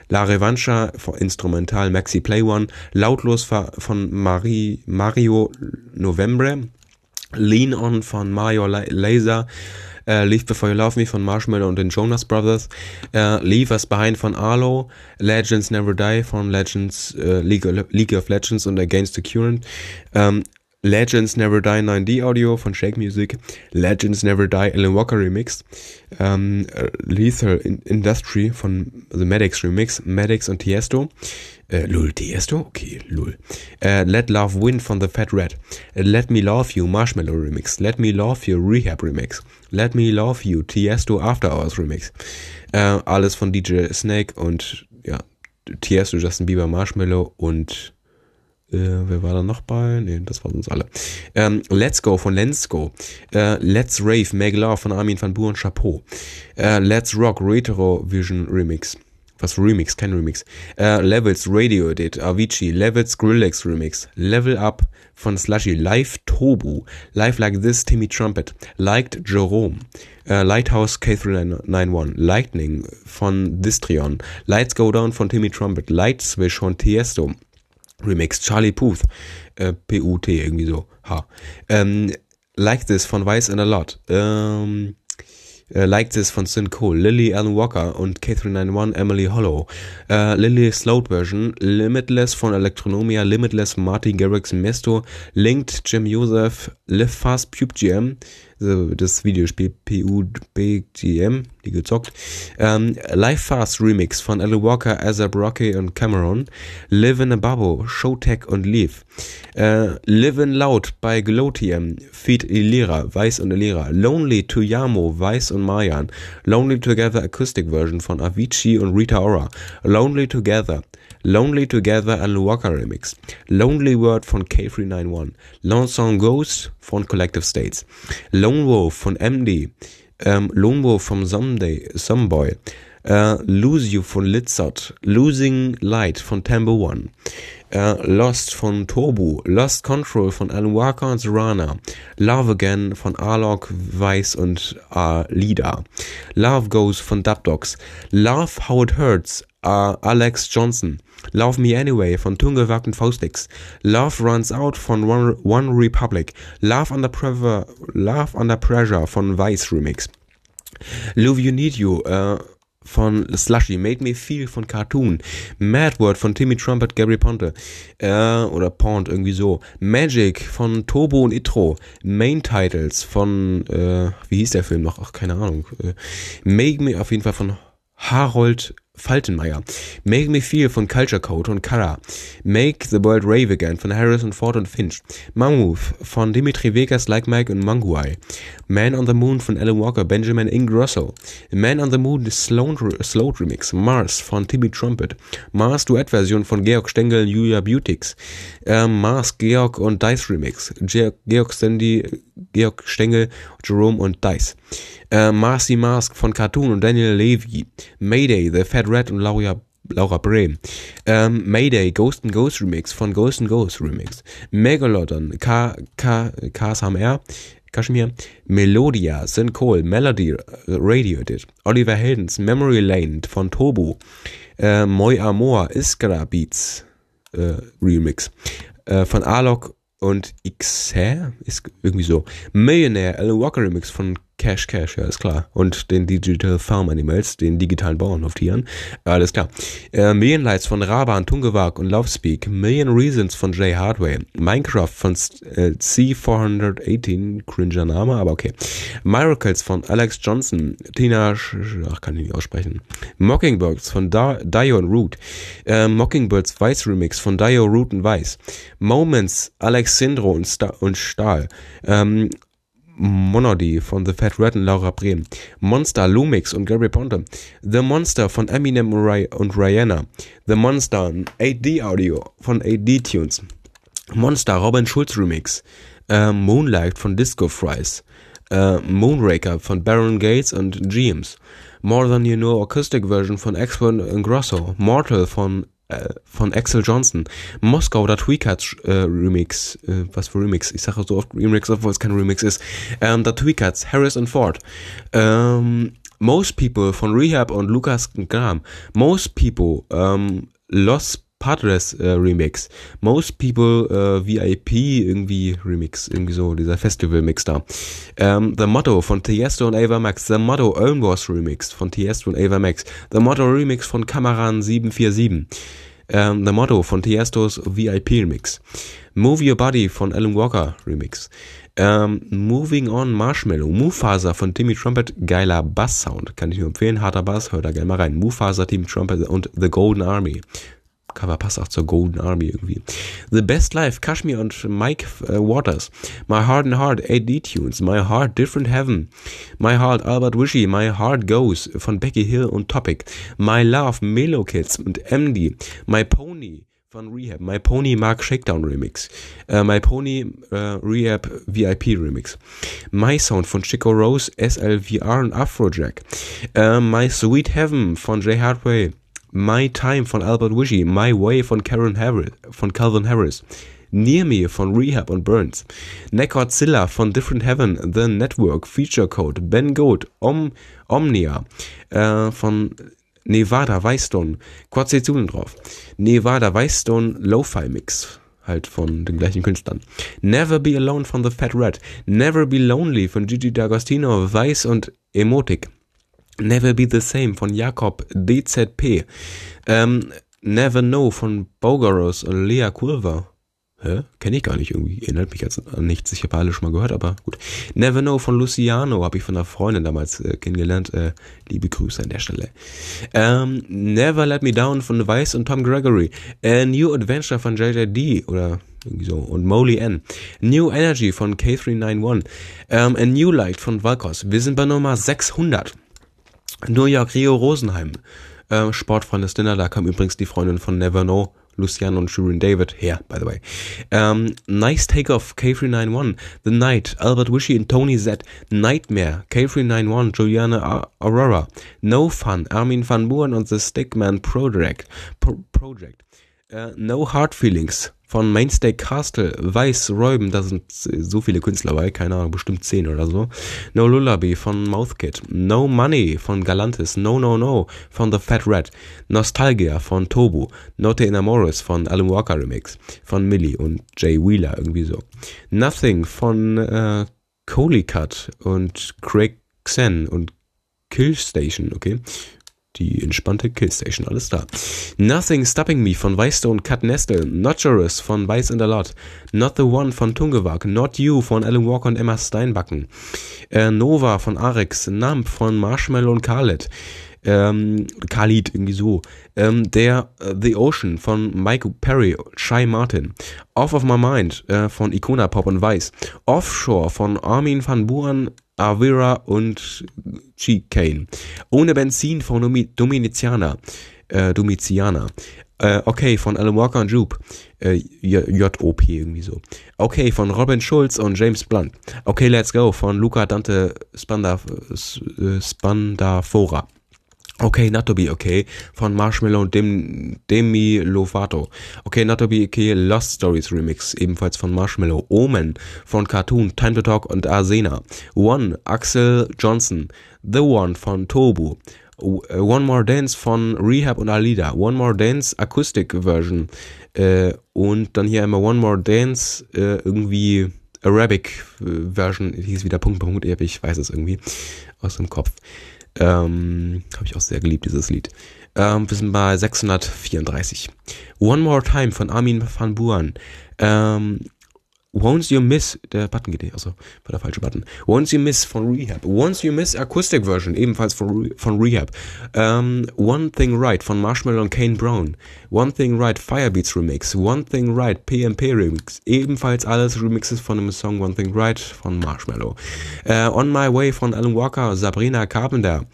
La Revancha Instrumental Maxi Play One, Lautlos von Marie, Mario Novembre, Lean On von Mario Laser, äh, Leave Before You Love Me von Marshmallow und den Jonas Brothers, äh, Leave Us Behind von Arlo, Legends Never Die von Legends, äh, League, League of Legends und Against the Current, ähm, Legends Never Die 9D Audio von Shake Music, Legends Never Die Alan Walker Remix, ähm, Lethal Industry von The Medics Remix, Medics und Tiesto, äh, Lul Tiesto, okay, Lul, äh, Let Love Win von The Fat Red, Let Me Love You Marshmallow Remix, Let Me Love You Rehab Remix, Let Me Love You Tiesto After Hours Remix, äh, alles von DJ Snake und ja, Tiesto, Justin Bieber, Marshmallow und äh, wer war da noch bei? Ne, das waren uns alle. Ähm, Let's Go von Let's. Äh, Let's Rave, Make Love von Armin van Buuren Chapeau. Äh, Let's Rock, Retro Vision Remix. Was Remix? Kein Remix. Äh, Levels, Radio Edit, Avicii, Levels, Grillex Remix. Level Up von Slushy. Live Tobu. Live Like This, Timmy Trumpet. Liked Jerome. Äh, Lighthouse K391. Lightning von Distrion. Lights Go Down von Timmy Trumpet. Light Swish von Tiesto. Remix Charlie Puth, äh, P-U-T, irgendwie so, H. Ähm, like This von Vice and a Lot. Ähm, äh, like This von Sin Cole, Lily Allen Walker und K391 Emily Hollow. Äh, Lily Sloat Version, Limitless von Electronomia, Limitless Martin Garrix Mesto, Linked Jim Joseph, Live Fast Pube GM, das Videospiel PUBGM, die gezockt. Ähm, Live Fast Remix von Alan Walker, Azab Rocky und Cameron. Live in a Bubble, Showtech und Leaf. Äh, Live in Loud bei Glotium, Feed Ilira, Weiß und Ilira. Lonely to Yamo, Weiß und Mayan. Lonely Together Acoustic Version von Avicii und Rita Ora. Lonely Together. Lonely Together Alan Walker Remix. Lonely Word von K391. Lone Song Ghost von Collective States. Lone Wolf von MD. Ähm, Lone Wolf von Someday, Someboy. Uh, Lose You von Litzot, Losing Light von Tempo One, uh, Lost von Tobu, Lost Control von Alan Walker und Serana, Love Again von Arlok, Weiss und uh, Lida, Love Goes von Dubdogs, Love How It Hurts, uh, Alex Johnson, Love Me Anyway von Tungewerk und Faustix, Love Runs Out von One, One Republic, Love Under, Pressure, Love Under Pressure von Weiss Remix, Love You Need You, uh, von Slushy, Made Me Feel von Cartoon, Mad Word von Timmy Trumpet, Gary Ponte, äh, oder Pont, irgendwie so, Magic von Turbo und Itro, Main Titles von, äh, wie hieß der Film noch? Ach, keine Ahnung. Äh, Make Me auf jeden Fall von Harold Faltenmeier. Make Me Feel von Culture Code und Kara. Make the World Rave Again von Harrison Ford und Finch. Mammoth von Dimitri Vegas, Like Mike und Manguai. Man on the Moon von Alan Walker, Benjamin Ingrosso. Man on the Moon Slow Remix. Mars von Timmy Trumpet. Mars Duett-Version von Georg Stengel und Julia Butix. Äh, Mars, Georg und Dice Remix. Georg, Georg Stanley, Georg Stengel, Jerome und Dice. Äh, Marcy Mask von Cartoon und Daniel Levy. Mayday, The Fat Red und Laura Laura Brehm. Ähm, Mayday, Ghost and Ghost Remix von Ghost and Ghost Remix. Megalodon, K, K, KSMR, Kashmir. Melodia, Sin Cole, Melody, Radio Edit. Oliver Heldens, Memory Lane von Tobu. Äh, Moi Amor, Iskra Beats äh, Remix. Äh, von Alok und XR ist irgendwie so. Millionaire, Alan Walker Remix von Cash Cash, ja, ist klar. Und den Digital Farm Animals, den digitalen Bauernhoftieren. Alles klar. Äh, Million Lights von Raban, Tungewag und Lovespeak. Million Reasons von Jay Hardway. Minecraft von äh, C418, cringer Name, aber okay. Miracles von Alex Johnson. Tina, Sch ach, kann ich nicht aussprechen. Mockingbirds von da Dio und Root. Äh, Mockingbirds Weiß Remix von Dio, Root und Weiß. Moments, Alex Sindro und, Sta und Stahl. Ähm, Monody von The Fat Red und Laura Brehm, Monster, Lumix und Gary Ponte, The Monster von Eminem und Rihanna, The Monster, 8D Audio von 8D Tunes, Monster, Robin Schulz Remix, äh, Moonlight von Disco Fries, äh, Moonraker von Baron Gates und James, More Than You Know Acoustic Version von Expert Grosso, Mortal von von Axel Johnson. Moskau oder Tweakats äh, Remix. Äh, was für Remix? Ich sage so oft Remix, obwohl es kein Remix ist. Ähm, der Tweakats, Harris und Ford. Ähm, Most People von Rehab und Lukas Graham. Most People, ähm, Los Padres äh, Remix. Most People äh, VIP irgendwie Remix, irgendwie so, dieser Festival-Mix da. Ähm, The Motto von Tiesto und Ava Max. The Motto Own Wars Remix von Tiesto und Ava Max. The Motto Remix von Kamaran 747. Ähm, The Motto von Tiestos VIP Remix. Move Your Body von Alan Walker Remix. Ähm, Moving On Marshmallow, Mufasa von Timmy Trumpet, geiler Bass-Sound, kann ich nur empfehlen, harter Bass, hört da gerne mal rein. Mufasa, Timmy Trumpet und The Golden Army. Cover passt auch zur Golden Army irgendwie. The Best Life, Kashmir und Mike uh, Waters. My Heart and Heart, AD Tunes. My Heart, Different Heaven. My Heart, Albert Wishy. My Heart Goes von Becky Hill und Topic. My Love, Melo Kids und MD. My Pony von Rehab. My Pony Mark Shakedown Remix. Uh, My Pony uh, Rehab VIP Remix. My Sound von Chico Rose, SLVR und Afrojack. Uh, My Sweet Heaven von Jay Hardway. My Time von Albert Wishy, My Way von Karen Harris, von Calvin Harris, Near Me von Rehab und Burns, Neckodzilla von Different Heaven, The Network, Feature Code, Ben Goat, Om, Omnia äh, von Nevada Weißstone, Quadrzählen drauf, Nevada Weißstone Lo-Fi Mix, halt von den gleichen Künstlern. Never Be Alone von The Fat Red, Never Be Lonely von Gigi D'Agostino, Weiß und Emotic. Never Be the Same von Jakob DZP. Ähm, Never Know von Bogaros und Lea Culver. Hä? Kenne ich gar nicht irgendwie. Erinnert mich jetzt an nichts. Ich habe alle schon mal gehört, aber gut. Never Know von Luciano habe ich von einer Freundin damals äh, kennengelernt. Äh, liebe Grüße an der Stelle. Ähm, Never Let Me Down von Weiss und Tom Gregory. A New Adventure von JJD oder irgendwie so. Und Molly N. New Energy von K391. Ähm, A New Light von Valkos. Wir sind bei Nummer 600. New York Rio Rosenheim. Äh, Sportfreundes Dinner, da kam übrigens die Freundin von Never Know Lucian und Shirin David her, by the way. Um, nice Takeoff, K391, The Night, Albert Wishy und Tony Z, Nightmare, K391, Juliana Aurora, No Fun, Armin van Buuren und The Stickman Project, Pro Project. Uh, no Hard Feelings von Mainstay Castle, Weiß, Räuben, da sind so viele Künstler bei, keine Ahnung, bestimmt zehn oder so. No Lullaby von Mouthkit, No Money von Galantis, No No No von The Fat Rat, Nostalgia von Tobu, Note Inamoris von Alan Walker Remix, von Millie und Jay Wheeler, irgendwie so. Nothing von äh, Coley Cut und Craig Xen und Kill Station, okay die entspannte Killstation, alles da. Nothing Stopping Me von Weißstone Cut Nestle, Notcherous von Weiß in der Lot, Not the One von Tungewag, Not You von Alan Walker und Emma Steinbacken, äh, Nova von Arex, Nump von Marshmallow und Khaled, ähm, Khalid, irgendwie so. Ähm, der uh, The Ocean von Mike Perry, Shy Martin. Off of My Mind äh, von Icona Pop und Weiß. Offshore von Armin van Buuren, Avira und. Kane. Ohne Benzin von Dominiziana. Äh, Domitiana. Äh, okay, von Alan Walker und Jupe. Äh, J.O.P. irgendwie so. Okay, von Robin Schulz und James Blunt. Okay, Let's Go von Luca Dante Spandaf äh, Spandafora. Okay, Not to Be Okay von Marshmallow und Dem, Demi Lovato. Okay, Not to Be Okay Lost Stories Remix ebenfalls von Marshmallow. Omen von Cartoon, Time to Talk und Arsena. One, Axel Johnson. The One von Tobu. One More Dance von Rehab und Alida. One More Dance Acoustic Version. Äh, und dann hier immer One More Dance äh, irgendwie Arabic Version. Hieß wieder Punkt, Punkt, ich weiß es irgendwie aus dem Kopf. Ähm, Habe ich auch sehr geliebt, dieses Lied. Ähm, wir sind bei 634. One More Time von Armin van Buuren. Ähm, Once You Miss, der Button geht nicht, also war der falsche Button. Once You Miss von Rehab. Once You Miss Acoustic Version, ebenfalls von, von Rehab. Um, One Thing Right von Marshmallow und Kane Brown. One Thing Right Firebeats Remix. One Thing Right PMP Remix. Ebenfalls alles Remixes von dem Song One Thing Right von Marshmallow. Uh, On My Way von Alan Walker, Sabrina Carpenter.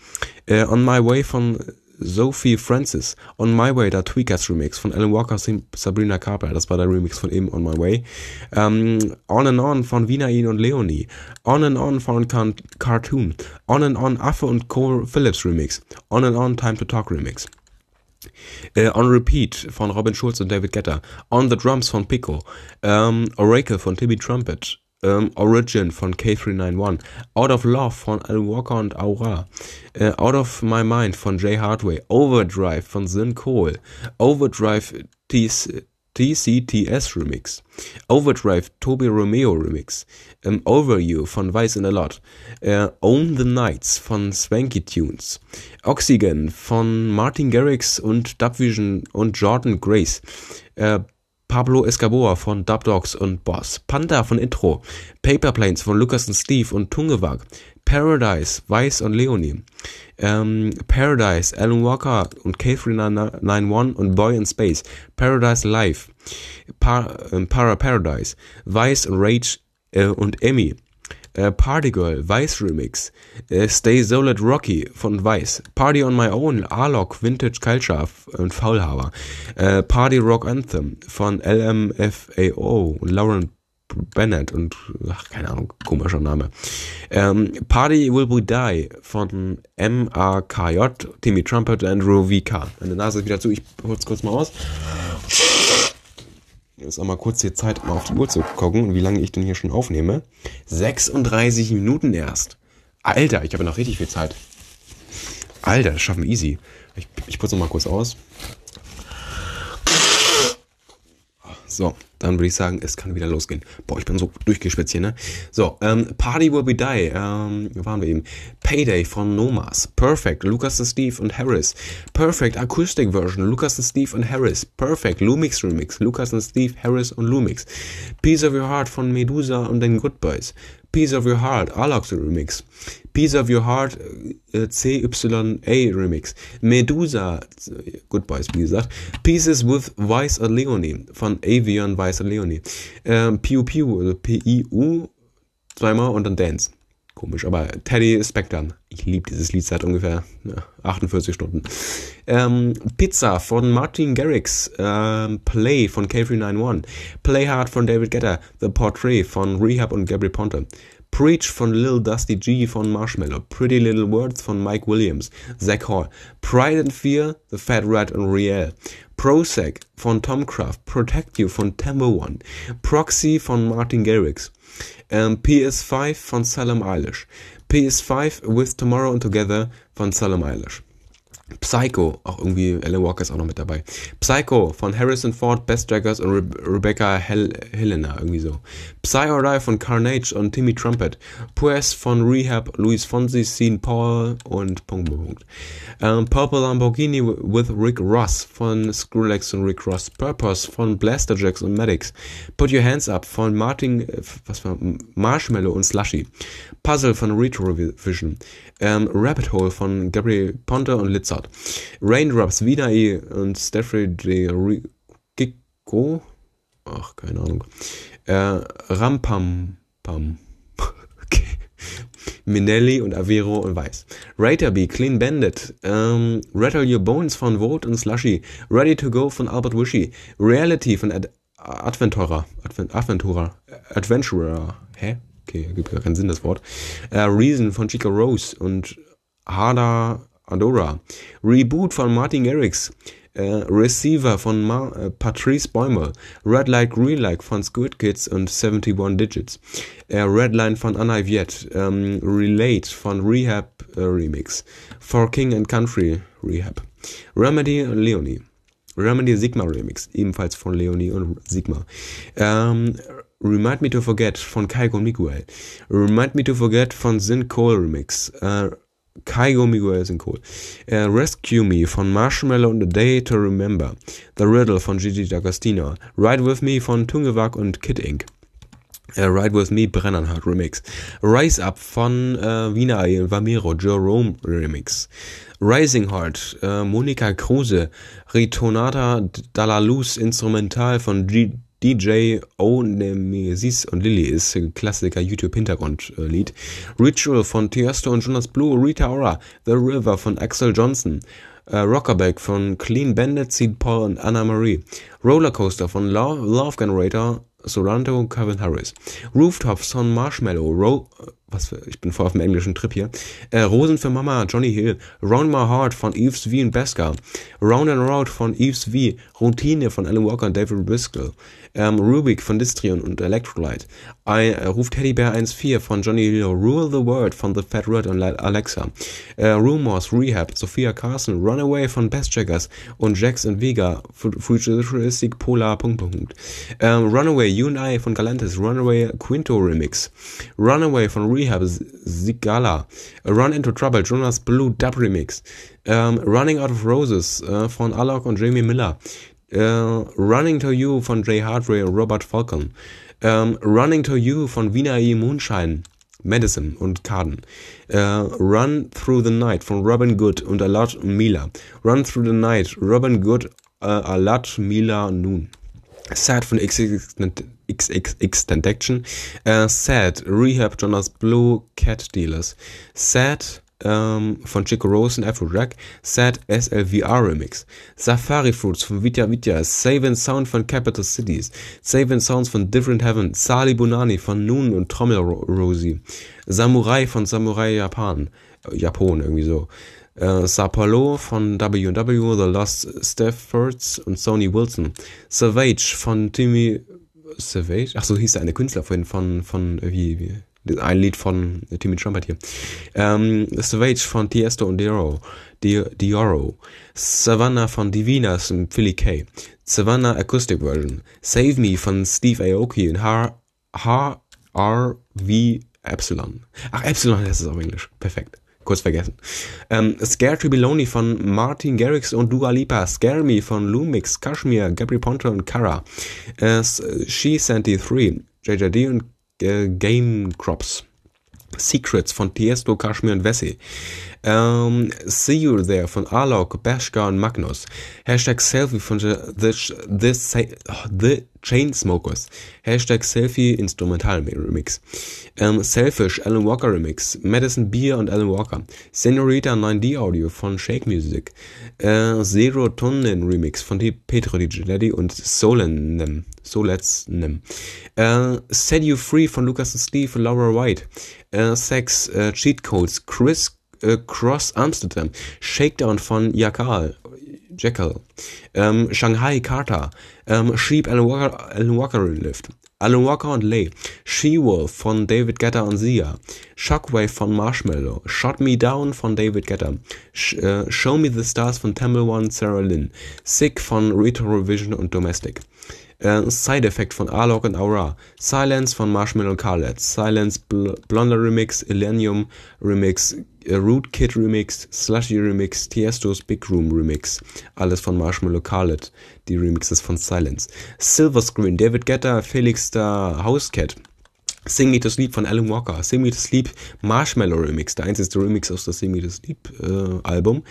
Uh, On My Way von Sophie Francis, On My Way, der Tweakers Remix von Alan Walker, Sabrina Carpenter, das war der Remix von eben On My Way. Ähm, on and On von Wiener und Leonie. On and On von Can Cartoon. On and On Affe und Cole Phillips Remix. On and On Time to Talk Remix. Uh, on Repeat von Robin Schulz und David Getter. On the Drums von Pico. Um, Oracle von Timmy Trumpet. Um, Origin von K391, Out of Love von Alan Walker und Aura, uh, Out of My Mind von Jay Hardway, Overdrive von Zin Cole, Overdrive TC, TCTS Remix, Overdrive Toby Romeo Remix, um, Over You von Vice in a Lot, uh, Own the Nights von Swanky Tunes, Oxygen von Martin Garrix und Dubvision und Jordan Grace, uh, Pablo Escobar von Dub Dogs und Boss, Panda von Intro, Paper Planes von Lucas und Steve und Tungewag, Paradise, Weiss und Leonie, ähm, Paradise, Alan Walker und K391 und Boy in Space, Paradise Live, Par äh, Para Paradise, Weiss Rage äh, und Emmy, äh, Party Girl, Vice Remix, äh, Stay Solid Rocky von Vice, Party on My Own, Arlock, Vintage Culture und Faulhaber, äh, Party Rock Anthem von LMFAO und Lauren Bennett und ach, keine Ahnung, komischer Name. Ähm, Party Will We Die von MAKJ, Timmy Trumpet, Andrew VK. Meine Nase ist wieder zu, ich hol's kurz mal aus. Jetzt auch mal kurz die Zeit, mal auf die Uhr zu gucken, wie lange ich denn hier schon aufnehme. 36 Minuten erst. Alter, ich habe noch richtig viel Zeit. Alter, das schaffen wir easy. Ich, ich putze noch mal kurz aus. So. Dann würde ich sagen, es kann wieder losgehen. Boah, ich bin so durchgespitzt hier, ne? So, ähm, Party Will Be Die, ähm, waren wir eben. Payday von Nomas. Perfect, Lucas und Steve und Harris. Perfect Acoustic Version, Lucas und Steve und Harris. Perfect Lumix Remix, Lucas und Steve, Harris und Lumix. Piece of Your Heart von Medusa und den Good Boys. Piece of Your Heart, Alox Remix. Piece of Your Heart, äh, CYA Remix. Medusa, Goodbyes, wie gesagt. Pieces with Vice and Leonie von Avion Vice and Leonie. Ähm, Piu Piu, also P-I-U, zweimal und dann Dance. Komisch, aber Teddy Spectre. Ich liebe dieses Lied seit ungefähr ja, 48 Stunden. Ähm, Pizza von Martin Garrix. Ähm, Play von K391. Play Hard von David Guetta. The Portrait von Rehab und Gabri Ponte. Preach von Lil Dusty G von Marshmallow, Pretty Little Words von Mike Williams, Zach Hall, Pride and Fear, The Fat Rat und Riel, Prozac von Tom Craft, Protect You von Tembo One, Proxy von Martin Garrix, um, ähm, PS5 von Salem Eilish, PS5 With Tomorrow and Together von Salem Eilish. Psycho, auch irgendwie Alan Walker ist auch noch mit dabei. Psycho von Harrison Ford, Best Jaggers und Re Rebecca Hel Helena, irgendwie so. Psy or Die von Carnage und Timmy Trumpet. Pues von Rehab, Luis Fonsi, Sean Paul und Punkt, Punkt. Um, Purple Lamborghini with Rick Ross von Skrillex und Rick Ross. Purpose von Blasterjacks und Medics. Put Your Hands Up von Martin, äh, was war, Marshmallow und Slushy. Puzzle von Retrovision. Um, Rabbit Hole von Gabriel Ponte und Litzard. Raindrops, Vidai und Steffrey de Rico. Ach, keine Ahnung. Äh, Rampam. Pam. Minelli und Avero und Weiß. Raterby, Clean Bandit, ähm, Rattle Your Bones von Vote und Slushy, Ready to Go von Albert Wishy, Reality von Ad Adventurer, Advent Adventurer, Adventurer, hä? Okay, gibt gar keinen Sinn, das Wort. Äh, Reason von Chica Rose und Hada Adora. Reboot von Martin Garrix. Äh, Receiver von Ma äh, Patrice Bäumer. Red Light Green Light von Squid Kids und 71 Digits. Äh, Redline von Anna Viet. Ähm, Relate von Rehab äh, Remix. For King and Country Rehab. Remedy und Leonie. Remedy Sigma Remix, ebenfalls von Leonie und Sigma. Ähm, Remind Me to Forget von Kaigo Miguel. Remind Me to Forget von Sin Cole Remix. Äh, Kaigo Miguel Sin Cole. Äh, Rescue Me von Marshmallow and A Day to Remember. The Riddle von Gigi D'Agostino. Ride With Me von Tungewag und Kid Inc. Äh, Ride With Me Brennanhard Remix. Rise Up von äh, Wiener Vamiro Jerome Remix. Rising Heart, äh, Monika Kruse, Ritonata Dalla Luz Instrumental von G DJ O Nemesis und Lilly ist Klassiker YouTube-Hintergrundlied. Ritual von Tiesto und Jonas Blue, Rita Ora, The River von Axel Johnson, äh, Rockerback von Clean Bandit, Seed Paul und Anna Marie, Rollercoaster von Love, Love Generator, Sorrento, Calvin Harris, Rooftops von Marshmallow, Ro was für, ich bin voll auf dem englischen Trip hier. Äh, Rosen für Mama, Johnny Hill. Round My Heart von Eves V und Beska. Round and Round von Eves V. Routine von Alan Walker und David Briscoe. Ähm, Rubik von Distrion und Electrolyte. I, äh, Ruf Teddybär 1.4 von Johnny Hill. Rule the World von The Fat Red und Alexa. Äh, Rumors, Rehab, Sophia Carson. Runaway von Best Jackers und Jax und Vega. Futuristic Polar. Punkt, Punkt. Ähm, Runaway, You and I von Galantis. Runaway Quinto Remix. Runaway von Rehab, Sigala, Run Into Trouble, Jonas Blue Dub Remix, ähm, Running Out of Roses äh, von Alok und Jamie Miller, äh, Running to You von Jay Hardway und Robert Falcon, ähm, Running to You von Wiener E. Moonshine, Madison und Carden. Uh, Run Through the Night von Robin Good und Alat Mila. Run Through the Night, Robin Good, uh, Alat Mila Noon. Sad von XXX Tendaction. Uh, Sad, Rehab, Jonas Blue, Cat Dealers. Sad ähm, von Chico Rose und Afrojack. Sad SLVR Remix. Safari Fruits von Vitya Vitya. Save and Sound von Capital Cities. Save and Sounds von Different Heaven. Sali Bonani von Noon und Trommel Rosie. Samurai von Samurai Japan. Japan irgendwie so. Äh, Sapalo von W&W, The Lost Staffords und Sony Wilson. Savage von Timmy Savage, ach so hieß er eine Künstler vorhin von, von, wie, wie, Ein Lied von Timmy Trumpet hier. Ähm, Savage von Tiesto und Dioro. Dioro. Savannah von Divinas und Philly K. Savannah Acoustic Version. Save Me von Steve Aoki und H, H R V Epsilon. Ach, Epsilon heißt es auf Englisch. Perfekt. Kurz vergessen. Ähm, Scare to be Lonely von Martin Garrix und Dua Lipa. Scare Me von Lumix, Kashmir, Gabri Ponte und Kara. Äh, She Santi 3, JJD und äh, Game Crops. Secrets von Tiesto, Kashmir und Wessi. Um, see You There von Alok, Bashka und Magnus. Hashtag Selfie von The, the, the, the Chainsmokers. Hashtag Selfie Instrumental Remix. Um, Selfish, Alan Walker Remix. Madison Beer und Alan Walker. Senorita 9D Audio von Shake Music. Uh, Zero Tonnen Remix von Petro DJ Daddy und Solenem. Soletznem. Uh, Set You Free von Lucas und Steve und Laura White. Uh, Sex, uh, Cheat Codes, Chris äh, Cross Amsterdam, Shakedown von Yakal, Jekyll, ähm, Shanghai Carter, ähm, Sheep Alan Walker, Alan Walker Lift, Alan Walker und Lay, She-Wolf von David Guetta und Sia, Shockwave von Marshmallow, Shot Me Down von David Guetta, Sh äh, Show Me the Stars von Tamil One, Sarah Lynn, Sick von Retro Vision und Domestic. Äh, Side Effect von Alok und Aura, Silence von Marshmallow und Khaled, Silence Bl Blonder Remix, Illenium Remix, äh, Rootkit Remix, Slushy Remix, Tiestos Big Room Remix, alles von Marshmallow Khaled, die Remixes von Silence, Silver Screen, David Guetta, Felix da Housecat, Sing Me to Sleep von Alan Walker, Sing Me to Sleep Marshmallow Remix, der einzige Remix aus dem Sing Me to Sleep äh, Album,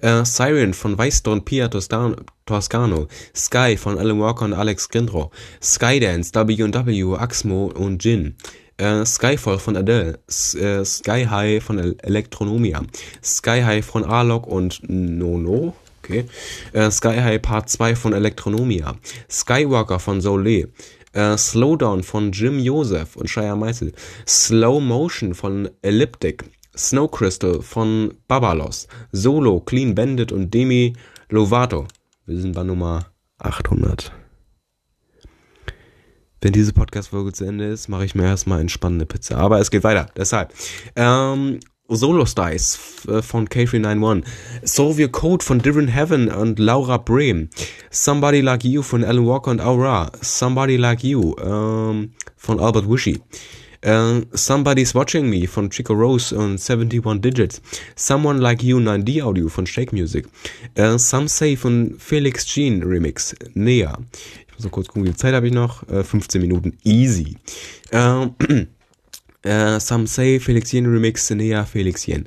äh, Siren von Weißdorn Pia Toscano, Sky von Alan Walker und Alex Grindro, Skydance, W&W, Axmo und Jin, äh, Skyfall von Adele, S äh, Sky High von El Elektronomia, Sky High von Alok und Nono, okay, äh, Sky High Part 2 von Elektronomia, Skywalker von Soleil, äh, Slowdown von Jim Joseph und Shia Meisel. Slow Motion von Elliptic. Snow Crystal von Babalos. Solo, Clean Bandit und Demi Lovato. Wir sind bei Nummer 800. Wenn diese Podcast-Folge zu Ende ist, mache ich mir erstmal entspannende Pizza. Aber es geht weiter, deshalb. Ähm, Solo Styles äh, von K391, Soviet Code von Different Heaven und Laura Brehm, Somebody Like You von Alan Walker und Aura, Somebody Like You ähm, von Albert Wishy, äh, Somebody's Watching Me von Chico Rose und 71 Digits, Someone Like You 9D Audio von Shake Music, äh, Some Say von Felix Jean Remix, Nea. Ich muss noch kurz gucken, wie viel Zeit habe ich noch? Äh, 15 Minuten, easy. Ähm, Uh, some say Felixien Remix, Sinea Felixien.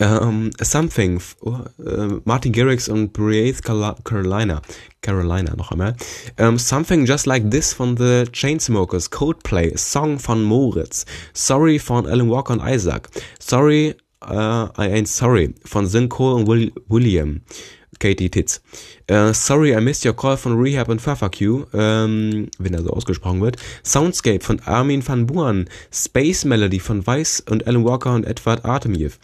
Um, something, uh, Martin Garrix und Breathe Carolina. Carolina noch einmal. Um, something Just Like This von The Chainsmokers, Coldplay, Song von Moritz, Sorry von Alan Walker und Isaac, Sorry, I Ain't Sorry von Zin Cole und Will William. Katie Titz. Uh, Sorry, I Missed Your Call von Rehab und Fafaq, ähm, wenn er so ausgesprochen wird. Soundscape von Armin van Buuren. Space Melody von Weiss und Alan Walker und Edward Artemiev.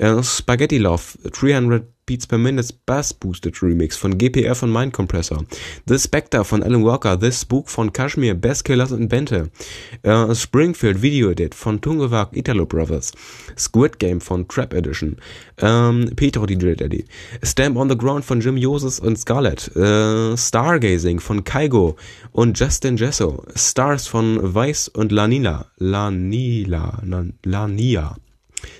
Uh, Spaghetti Love, 300 Beats per Minute Bass Boosted Remix von GPR von Mind Compressor. The Spectre von Alan Walker. The Spook von Kashmir, Best Killers und Bente. Uh, Springfield Video Edit von Tungewag Italo Brothers. Squid Game von Trap Edition. Um, Petro DJ Daddy. Stamp on the Ground von Jim Joses und Scarlett. Uh, Stargazing von Kaigo und Justin Jesso. Stars von Weiss und Lanila. Lanila. Lania.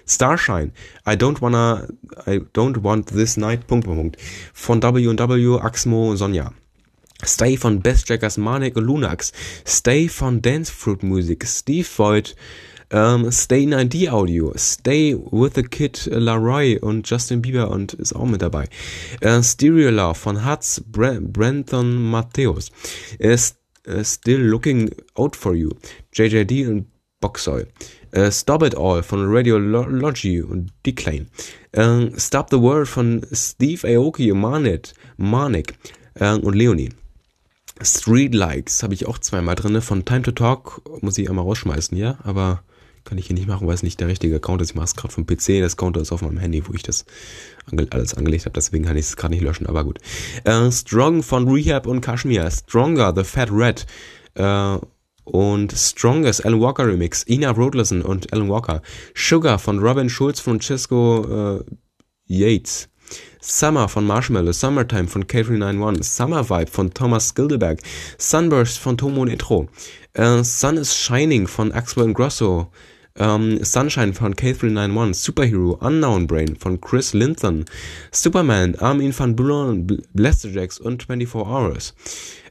Starshine, I don't wanna, I don't want this night, Punkt, Punkt, Punkt. Von W&W, Axmo, Sonja. Stay von Best Jackers, Manik und Lunax. Stay von Dance Fruit Music, Steve Voigt, um, Stay 9D Audio, Stay with the Kid Laroy und Justin Bieber und ist auch mit dabei. Uh, Stereo Love von Hutz, Bre Brenton Matthäus. Uh, Still Looking Out for You, JJD und Boxoy. Uh, Stop It All von Radiology und Decline. Uh, Stop the World von Steve Aoki und Manik uh, und Leonie. Street Likes habe ich auch zweimal drin. Von Time to Talk muss ich einmal rausschmeißen, ja, aber kann ich hier nicht machen, weil es nicht der richtige Account ist. Ich mache es gerade vom PC, das Counter ist auf meinem Handy, wo ich das ange alles angelegt habe, deswegen kann ich es gerade nicht löschen, aber gut. Uh, Strong von Rehab und Kashmir. Stronger, The Fat Red. Uh, und Strongest Alan Walker Remix, Ina Roadlison und Alan Walker, Sugar von Robin Schulz, Francesco äh, Yates, Summer von Marshmallow, Summertime von K391, Summer Vibe von Thomas Skildeberg, Sunburst von Tomo Netro, äh, Sun is Shining von Axwell Grosso, ähm, Sunshine von K391, Superhero, Unknown Brain von Chris Linton, Superman, Armin van Buren, Blasterjacks und 24 Hours,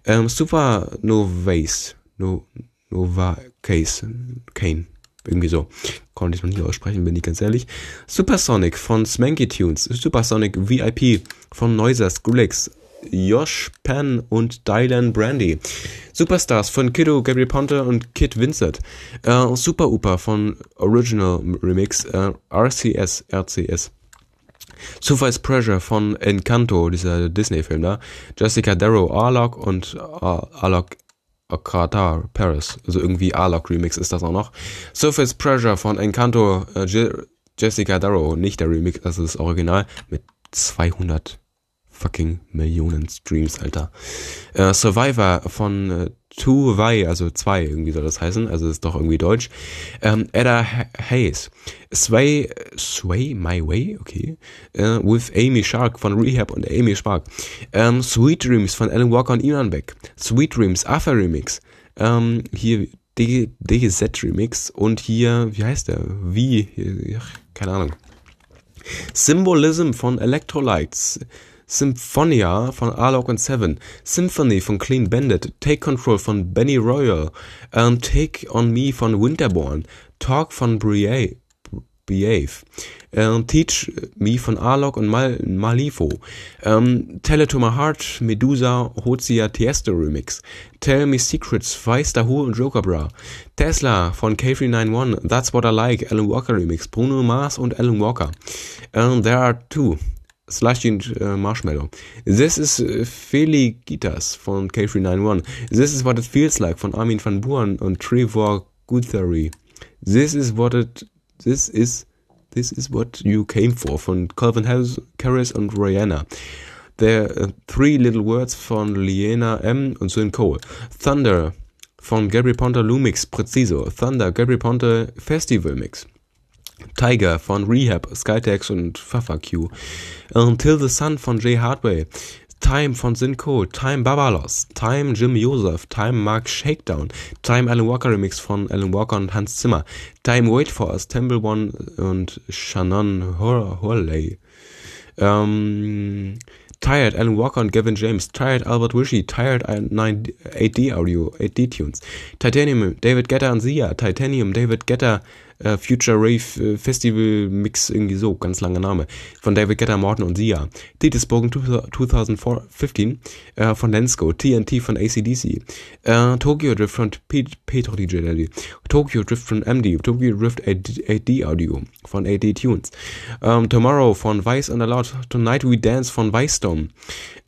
ähm, Supernovace, no, Nova Case, Kane, irgendwie so. Konnte ich noch nie aussprechen, bin ich ganz ehrlich. Supersonic von Smanky Tunes, Supersonic VIP von Noiser, Skrillex, Josh Penn und Dylan Brandy. Superstars von Kiddo, Gabriel Ponte und Kid Vincent. Äh, Super Upa von Original Remix, äh, RCS, RCS. Surface Pressure von Encanto, dieser Disney-Film da. Jessica Darrow, Arlock und uh, Arlock Akatar Paris. Also irgendwie Arlock Remix ist das auch noch. Surface Pressure von Encanto, äh, Jessica Darrow, nicht der Remix, also das Original, mit 200 fucking Millionen Streams, Alter. Äh, Survivor von äh, Two Way, also zwei, irgendwie soll das heißen, also ist doch irgendwie deutsch. Ähm, Edda Hayes. Sway, Sway My Way, okay. Äh, with Amy Shark von Rehab und Amy Spark. Ähm, Sweet Dreams von Alan Walker und Ian Beck. Sweet Dreams, After Remix. Ähm, hier DZ Remix und hier, wie heißt der? Wie? Ach, keine Ahnung. Symbolism von Electrolytes. Symphonia von Arlok und Seven, Symphony von Clean Bandit, Take Control von Benny Royal, ähm, Take On Me von Winterborn, Talk von Behave, ähm, Teach Me von Arlok und Mal Malifo, ähm, Tell It To My Heart, Medusa, Hozia Tiesto Remix, Tell Me Secrets, Weiß Dahu und Joker Bra, Tesla von K391, That's What I Like, Alan Walker Remix, Bruno Mars und Alan Walker, um, There Are Two, Slushy äh, Marshmallow. This is äh, Feligitas von K391. This is what it feels like von Armin van Buuren und Trevor Guthrie. This is what it this is this is what you came for von Calvin Harris und Rihanna. The uh, Three Little Words von Liena M und Sue Cole. Thunder von Gary Ponte Lumix Preciso. Thunder Gary Ponte Festival Mix. Tiger von Rehab, Skytex und Fafa Q. Until the Sun von Jay Hardway. Time von Sinco, Time Babalos, Time Jim Joseph, Time Mark Shakedown, Time Alan Walker Remix von Alan Walker und Hans Zimmer, Time Wait for Us, Temple One und Shannon Hurley. Ähm, Tired, Alan Walker und Gavin James, Tired, Albert Wishy, Tired, 8D Audio, 8D Tunes, Titanium, David Guetta und Sia, Titanium, David Guetta, äh, Future Rave äh, Festival Mix, irgendwie so, ganz langer Name, von David Guetta, Morton und Sia. Titusburg 2015 äh, von Lensco, TNT von ACDC, äh, Tokyo Drift von Petro DJ Daddy, Tokyo Drift von MD, Tokyo Drift 8D Audio von 8D Tunes, ähm, Tomorrow von Vice and Aloud, Tonight We Dance von Vice Storm,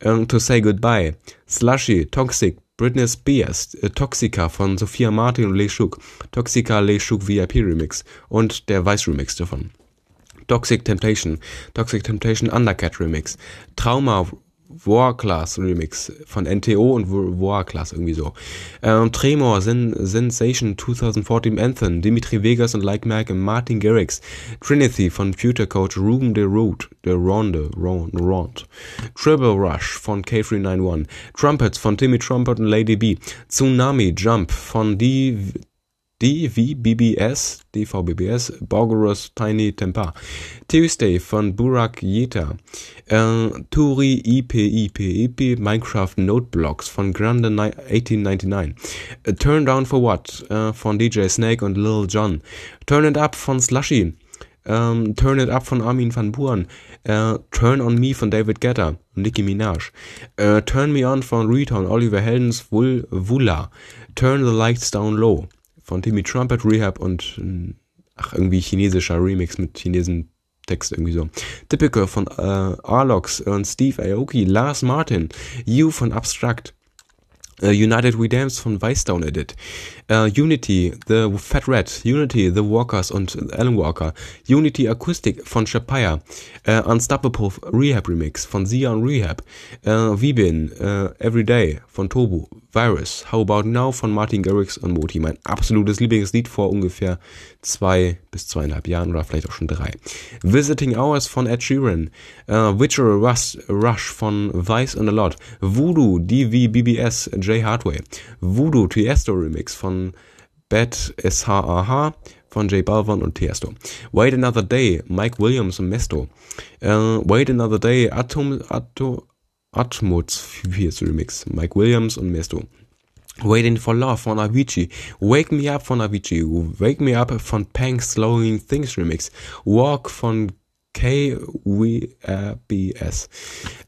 ähm, To Say Goodbye, Slushy, Toxic, Britney Spears, äh, Toxica von Sophia Martin und Lee Shook, Toxica Lee Shook VIP Remix und der Vice Remix davon. Toxic Temptation, Toxic Temptation Undercat Remix, Trauma War Class Remix von NTO und War Class irgendwie so. Ähm, Tremor, Sen Sensation 2014 Anthem, Dimitri Vegas und Like Mike und Martin Garrix. Trinity von Future Coach Ruben de Root, de Ronde, Ronde, Ronde. Triple Rush von K391. Trumpets von Timmy Trumpet und Lady B. Tsunami Jump von D DVBBS, DVBBS, Borgerus Tiny Temper. Tuesday von Burak Yeta. Äh, Turi IP, IP, IP, Minecraft Noteblocks von Grande 1899. Uh, Turn Down for What äh, von DJ Snake und Lil Jon. Turn It Up von Slushy. Ähm, Turn It Up von Armin van Buuren. Äh, Turn On Me von David Guetta und Nicki Minaj. Äh, Turn Me On von Rita und Oliver Heldens Vula. Turn the Lights Down Low von Timmy Trumpet, Rehab und ach, irgendwie chinesischer Remix mit chinesen Text irgendwie so. Typical von äh, Arlox und Steve Aoki, Lars Martin, You von Abstract, Uh, United We Dance von Weißdown Edit. Uh, Unity, The Fat Rat. Unity, The Walkers und Alan Walker. Unity Acoustic von Shapire. Uh, Unstoppable Rehab Remix von und Rehab. Uh, Vibin, uh, Everyday von Tobu. Virus, How About Now von Martin Garrix und Moti. Mein absolutes Lieblingslied vor ungefähr zwei bis zweieinhalb Jahren oder vielleicht auch schon drei. Visiting Hours von Ed Sheeran. Uh, Witcher Rush, Rush von Vice and a Lot. Voodoo, DVBBS, Jay Hardway. Voodoo Tiesto Remix von Bad SHAH von J Balvin und Tiesto. Wait Another Day, Mike Williams und Mesto. Uh, Wait Another Day, Atom, Atom, Atmos Fierce Remix, Mike Williams und Mesto. Waiting for Love von Avicii, Wake Me Up von Avicii, Wake Me Up von Punk Slowing Things Remix, Walk von KWBS,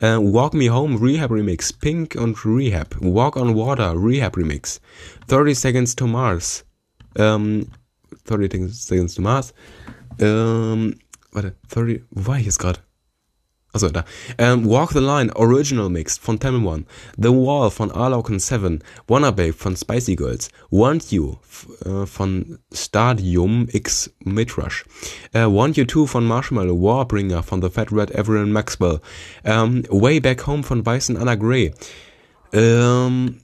uh, Walk Me Home Rehab Remix, Pink und Rehab, Walk on Water Rehab Remix, 30 Seconds to Mars, um, 30 Seconds to Mars, um, warte, 30, wo war ich jetzt gerade? Achso, da. Ähm, Walk the Line Original Mix von Tamil One. The Wall von and Seven. Wanna Babe von Spicy Girls. Want You äh, von Stadium X Midrush. Äh, Want You Too von Marshmallow. Warbringer von The Fat Red Everett Maxwell. Ähm, Way Back Home von Bison Anna Gray. Ähm,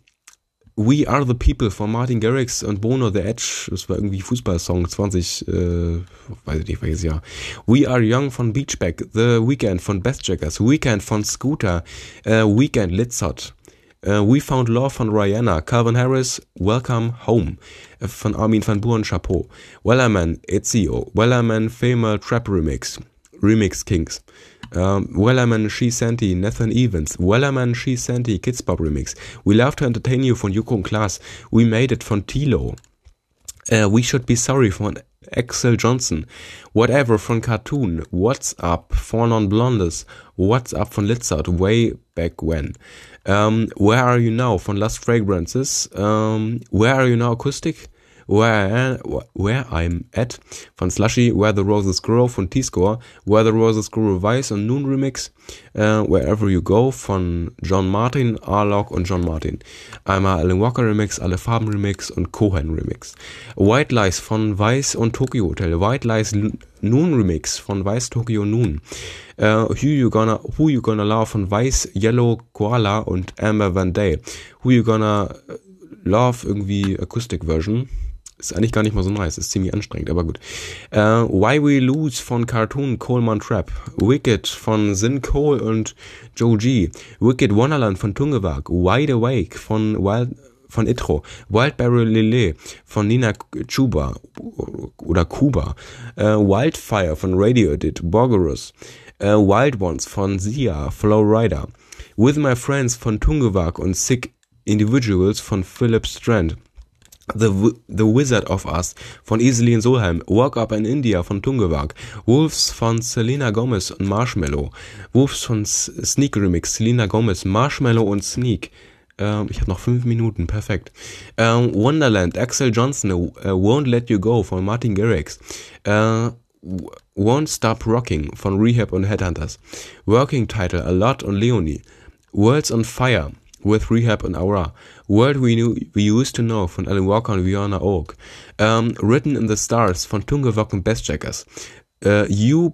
We Are the People von Martin Garrix und Bono The Edge. Das war irgendwie Fußballsong 20, äh, weiß ich nicht welches Jahr. We Are Young von Beachback. The Weekend von Best Jackers. Weekend von Scooter. Uh, Weekend Litzot. Uh, We Found Love von Rihanna. Calvin Harris. Welcome Home von Armin van Buuren Chapeau. Wellerman Ezio. Wellerman Female Trap Remix. Remix Kings. Um, Wellerman, She Santi, Nathan Evans, Wellerman, She Santi, Kids Pop Remix. We Love to Entertain You von Yukon Klaas. We Made It von Tilo. Uh, We Should Be Sorry von Axel Johnson. Whatever von Cartoon. What's Up von Non Blondes. What's Up von Litzert. Way Back When. Um, Where Are You Now von Last Fragrances. Um, Where Are You Now Acoustic? Where, Where I'm At von Slushy, Where the Roses Grow von T-Score, Where the Roses Grow Vice und Noon Remix, uh, Wherever You Go von John Martin, Arlock und John Martin. Einmal Alan Walker Remix, Alle Farben Remix und Cohen Remix. White Lies von Vice und Tokyo Hotel, White Lies Noon Remix von Vice Tokyo Noon. Uh, Who You Gonna Who You Gonna Love von Vice Yellow Koala und Amber Van Day. Who You Gonna Love irgendwie Acoustic Version. Ist eigentlich gar nicht mal so nice, ist ziemlich anstrengend, aber gut. Uh, Why We Lose von Cartoon Coleman Trap. Wicked von Sin Cole und Joe G. Wicked Wonderland von Tungewag. Wide Awake von Wild von Itro, Wildberry Lele von Nina Chuba oder Kuba, uh, Wildfire von Radio Edit, Borgerus, uh, Wild Ones von Sia, Flowrider, With My Friends von Tungewag und Sick Individuals von Philip Strand. The, The Wizard of Us von Easily in Solheim, Walk Up in India von Tungewag, Wolves von Selena Gomez und Marshmallow, Wolves von Sneak Remix, Selena Gomez, Marshmallow und Sneak. Ähm, ich habe noch fünf Minuten, perfekt. Ähm, Wonderland, Axel Johnson, uh, Won't Let You Go von Martin Garrix. Äh, Won't Stop Rocking von Rehab und Headhunters. Working Title, A Lot und Leonie. Worlds on Fire with Rehab and Aura. World We, knew, we Used to Know von Alan Walker und Viona Oak. Um, Written in the Stars von Tungewok und Best Jackers. Uh, you,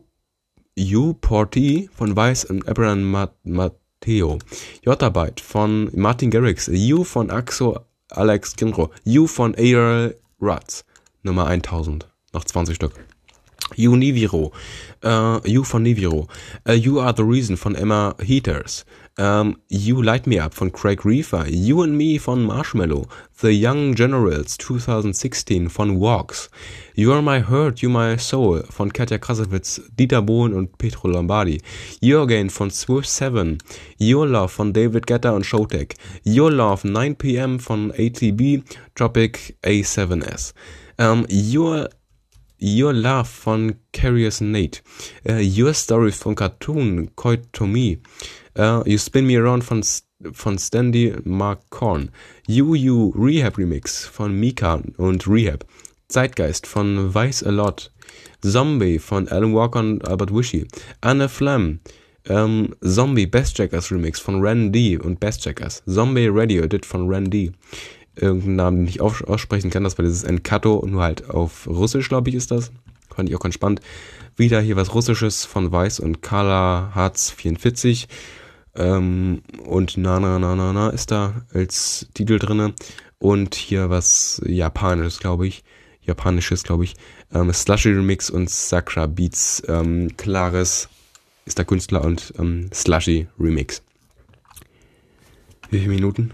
you Porty von Weiss und Abraham Mat Matteo. Jotabite von Martin Garrix. You von Axo Alex Kinro. You von Ariel Rutz. Nummer 1000. Noch 20 Stück. You Niviro. Uh, you von Niviro. Uh, you Are the Reason von Emma Heaters. Um, you Light Me Up von Craig Reefer, You and Me von Marshmallow, The Young Generals 2016 von Walks, You Are My Hurt, You My Soul von Katja Krasowitz, Dieter Bohlen und Petro Lombardi, Your Gain von Swift 7, Your Love von David Guetta und Showtek, Your Love 9pm von ATB, Tropic A7S, um, Your Your Love von Curious Nate, uh, Your Story von Cartoon, Coit to Me, Uh, you Spin Me Around von, von Standy Mark Korn. You You Rehab Remix von Mika und Rehab. Zeitgeist von Weiß A Lot. Zombie von Alan Walker und Albert Wishy. Anne Flam Ähm, Zombie Best Jackers Remix von Ren D und Best Jackers. Zombie Radio Edit von Ren D. Irgendeinen Namen, den ich aussprechen kann, das war dieses Enkato, nur halt auf Russisch, glaube ich, ist das. Fand ich auch ganz spannend. Wieder hier was Russisches von Weiß und Carla Harz 44. Ähm, und Na Na Na Na Na ist da als Titel drinne. Und hier was Japanisches, glaube ich. Japanisches, glaube ich. Ähm, Slushy Remix und Sakra Beats. Ähm, Klares ist der Künstler und ähm, Slushy Remix. Wie viele Minuten?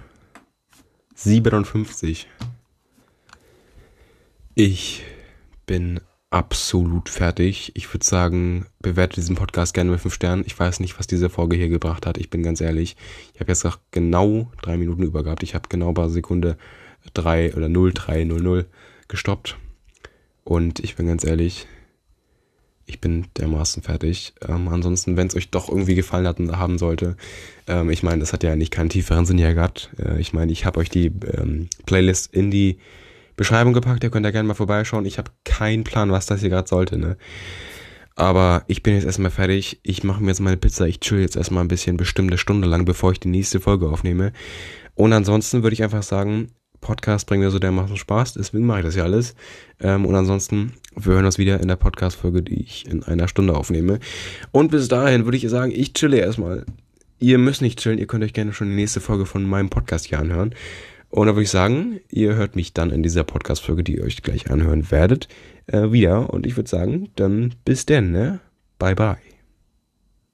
57. Ich bin absolut fertig. Ich würde sagen, bewerte diesen Podcast gerne mit 5 Sternen. Ich weiß nicht, was diese Folge hier gebracht hat. Ich bin ganz ehrlich. Ich habe jetzt auch genau drei Minuten übergehabt. Ich habe genau bei Sekunde 3 oder 0, 3, 0, 0 gestoppt. Und ich bin ganz ehrlich, ich bin dermaßen fertig. Ähm, ansonsten, wenn es euch doch irgendwie gefallen hat und haben sollte, ähm, ich meine, das hat ja nicht keinen tieferen Sinn hier gehabt. Äh, ich meine, ich habe euch die ähm, Playlist in die Beschreibung gepackt, ihr könnt da gerne mal vorbeischauen. Ich habe keinen Plan, was das hier gerade sollte, ne? Aber ich bin jetzt erstmal fertig. Ich mache mir jetzt meine Pizza. Ich chill jetzt erstmal ein bisschen, bestimmte Stunde lang, bevor ich die nächste Folge aufnehme. Und ansonsten würde ich einfach sagen, Podcast bringt mir so dermaßen Spaß, deswegen mache ich das ja alles. Ähm, und ansonsten, wir hören uns wieder in der Podcast-Folge, die ich in einer Stunde aufnehme. Und bis dahin würde ich sagen, ich chille erstmal. Ihr müsst nicht chillen, ihr könnt euch gerne schon die nächste Folge von meinem Podcast hier anhören. Und da würde ich sagen, ihr hört mich dann in dieser Podcast-Folge, die ihr euch gleich anhören werdet, äh, wieder. Und ich würde sagen, dann bis denn, ne? Bye bye.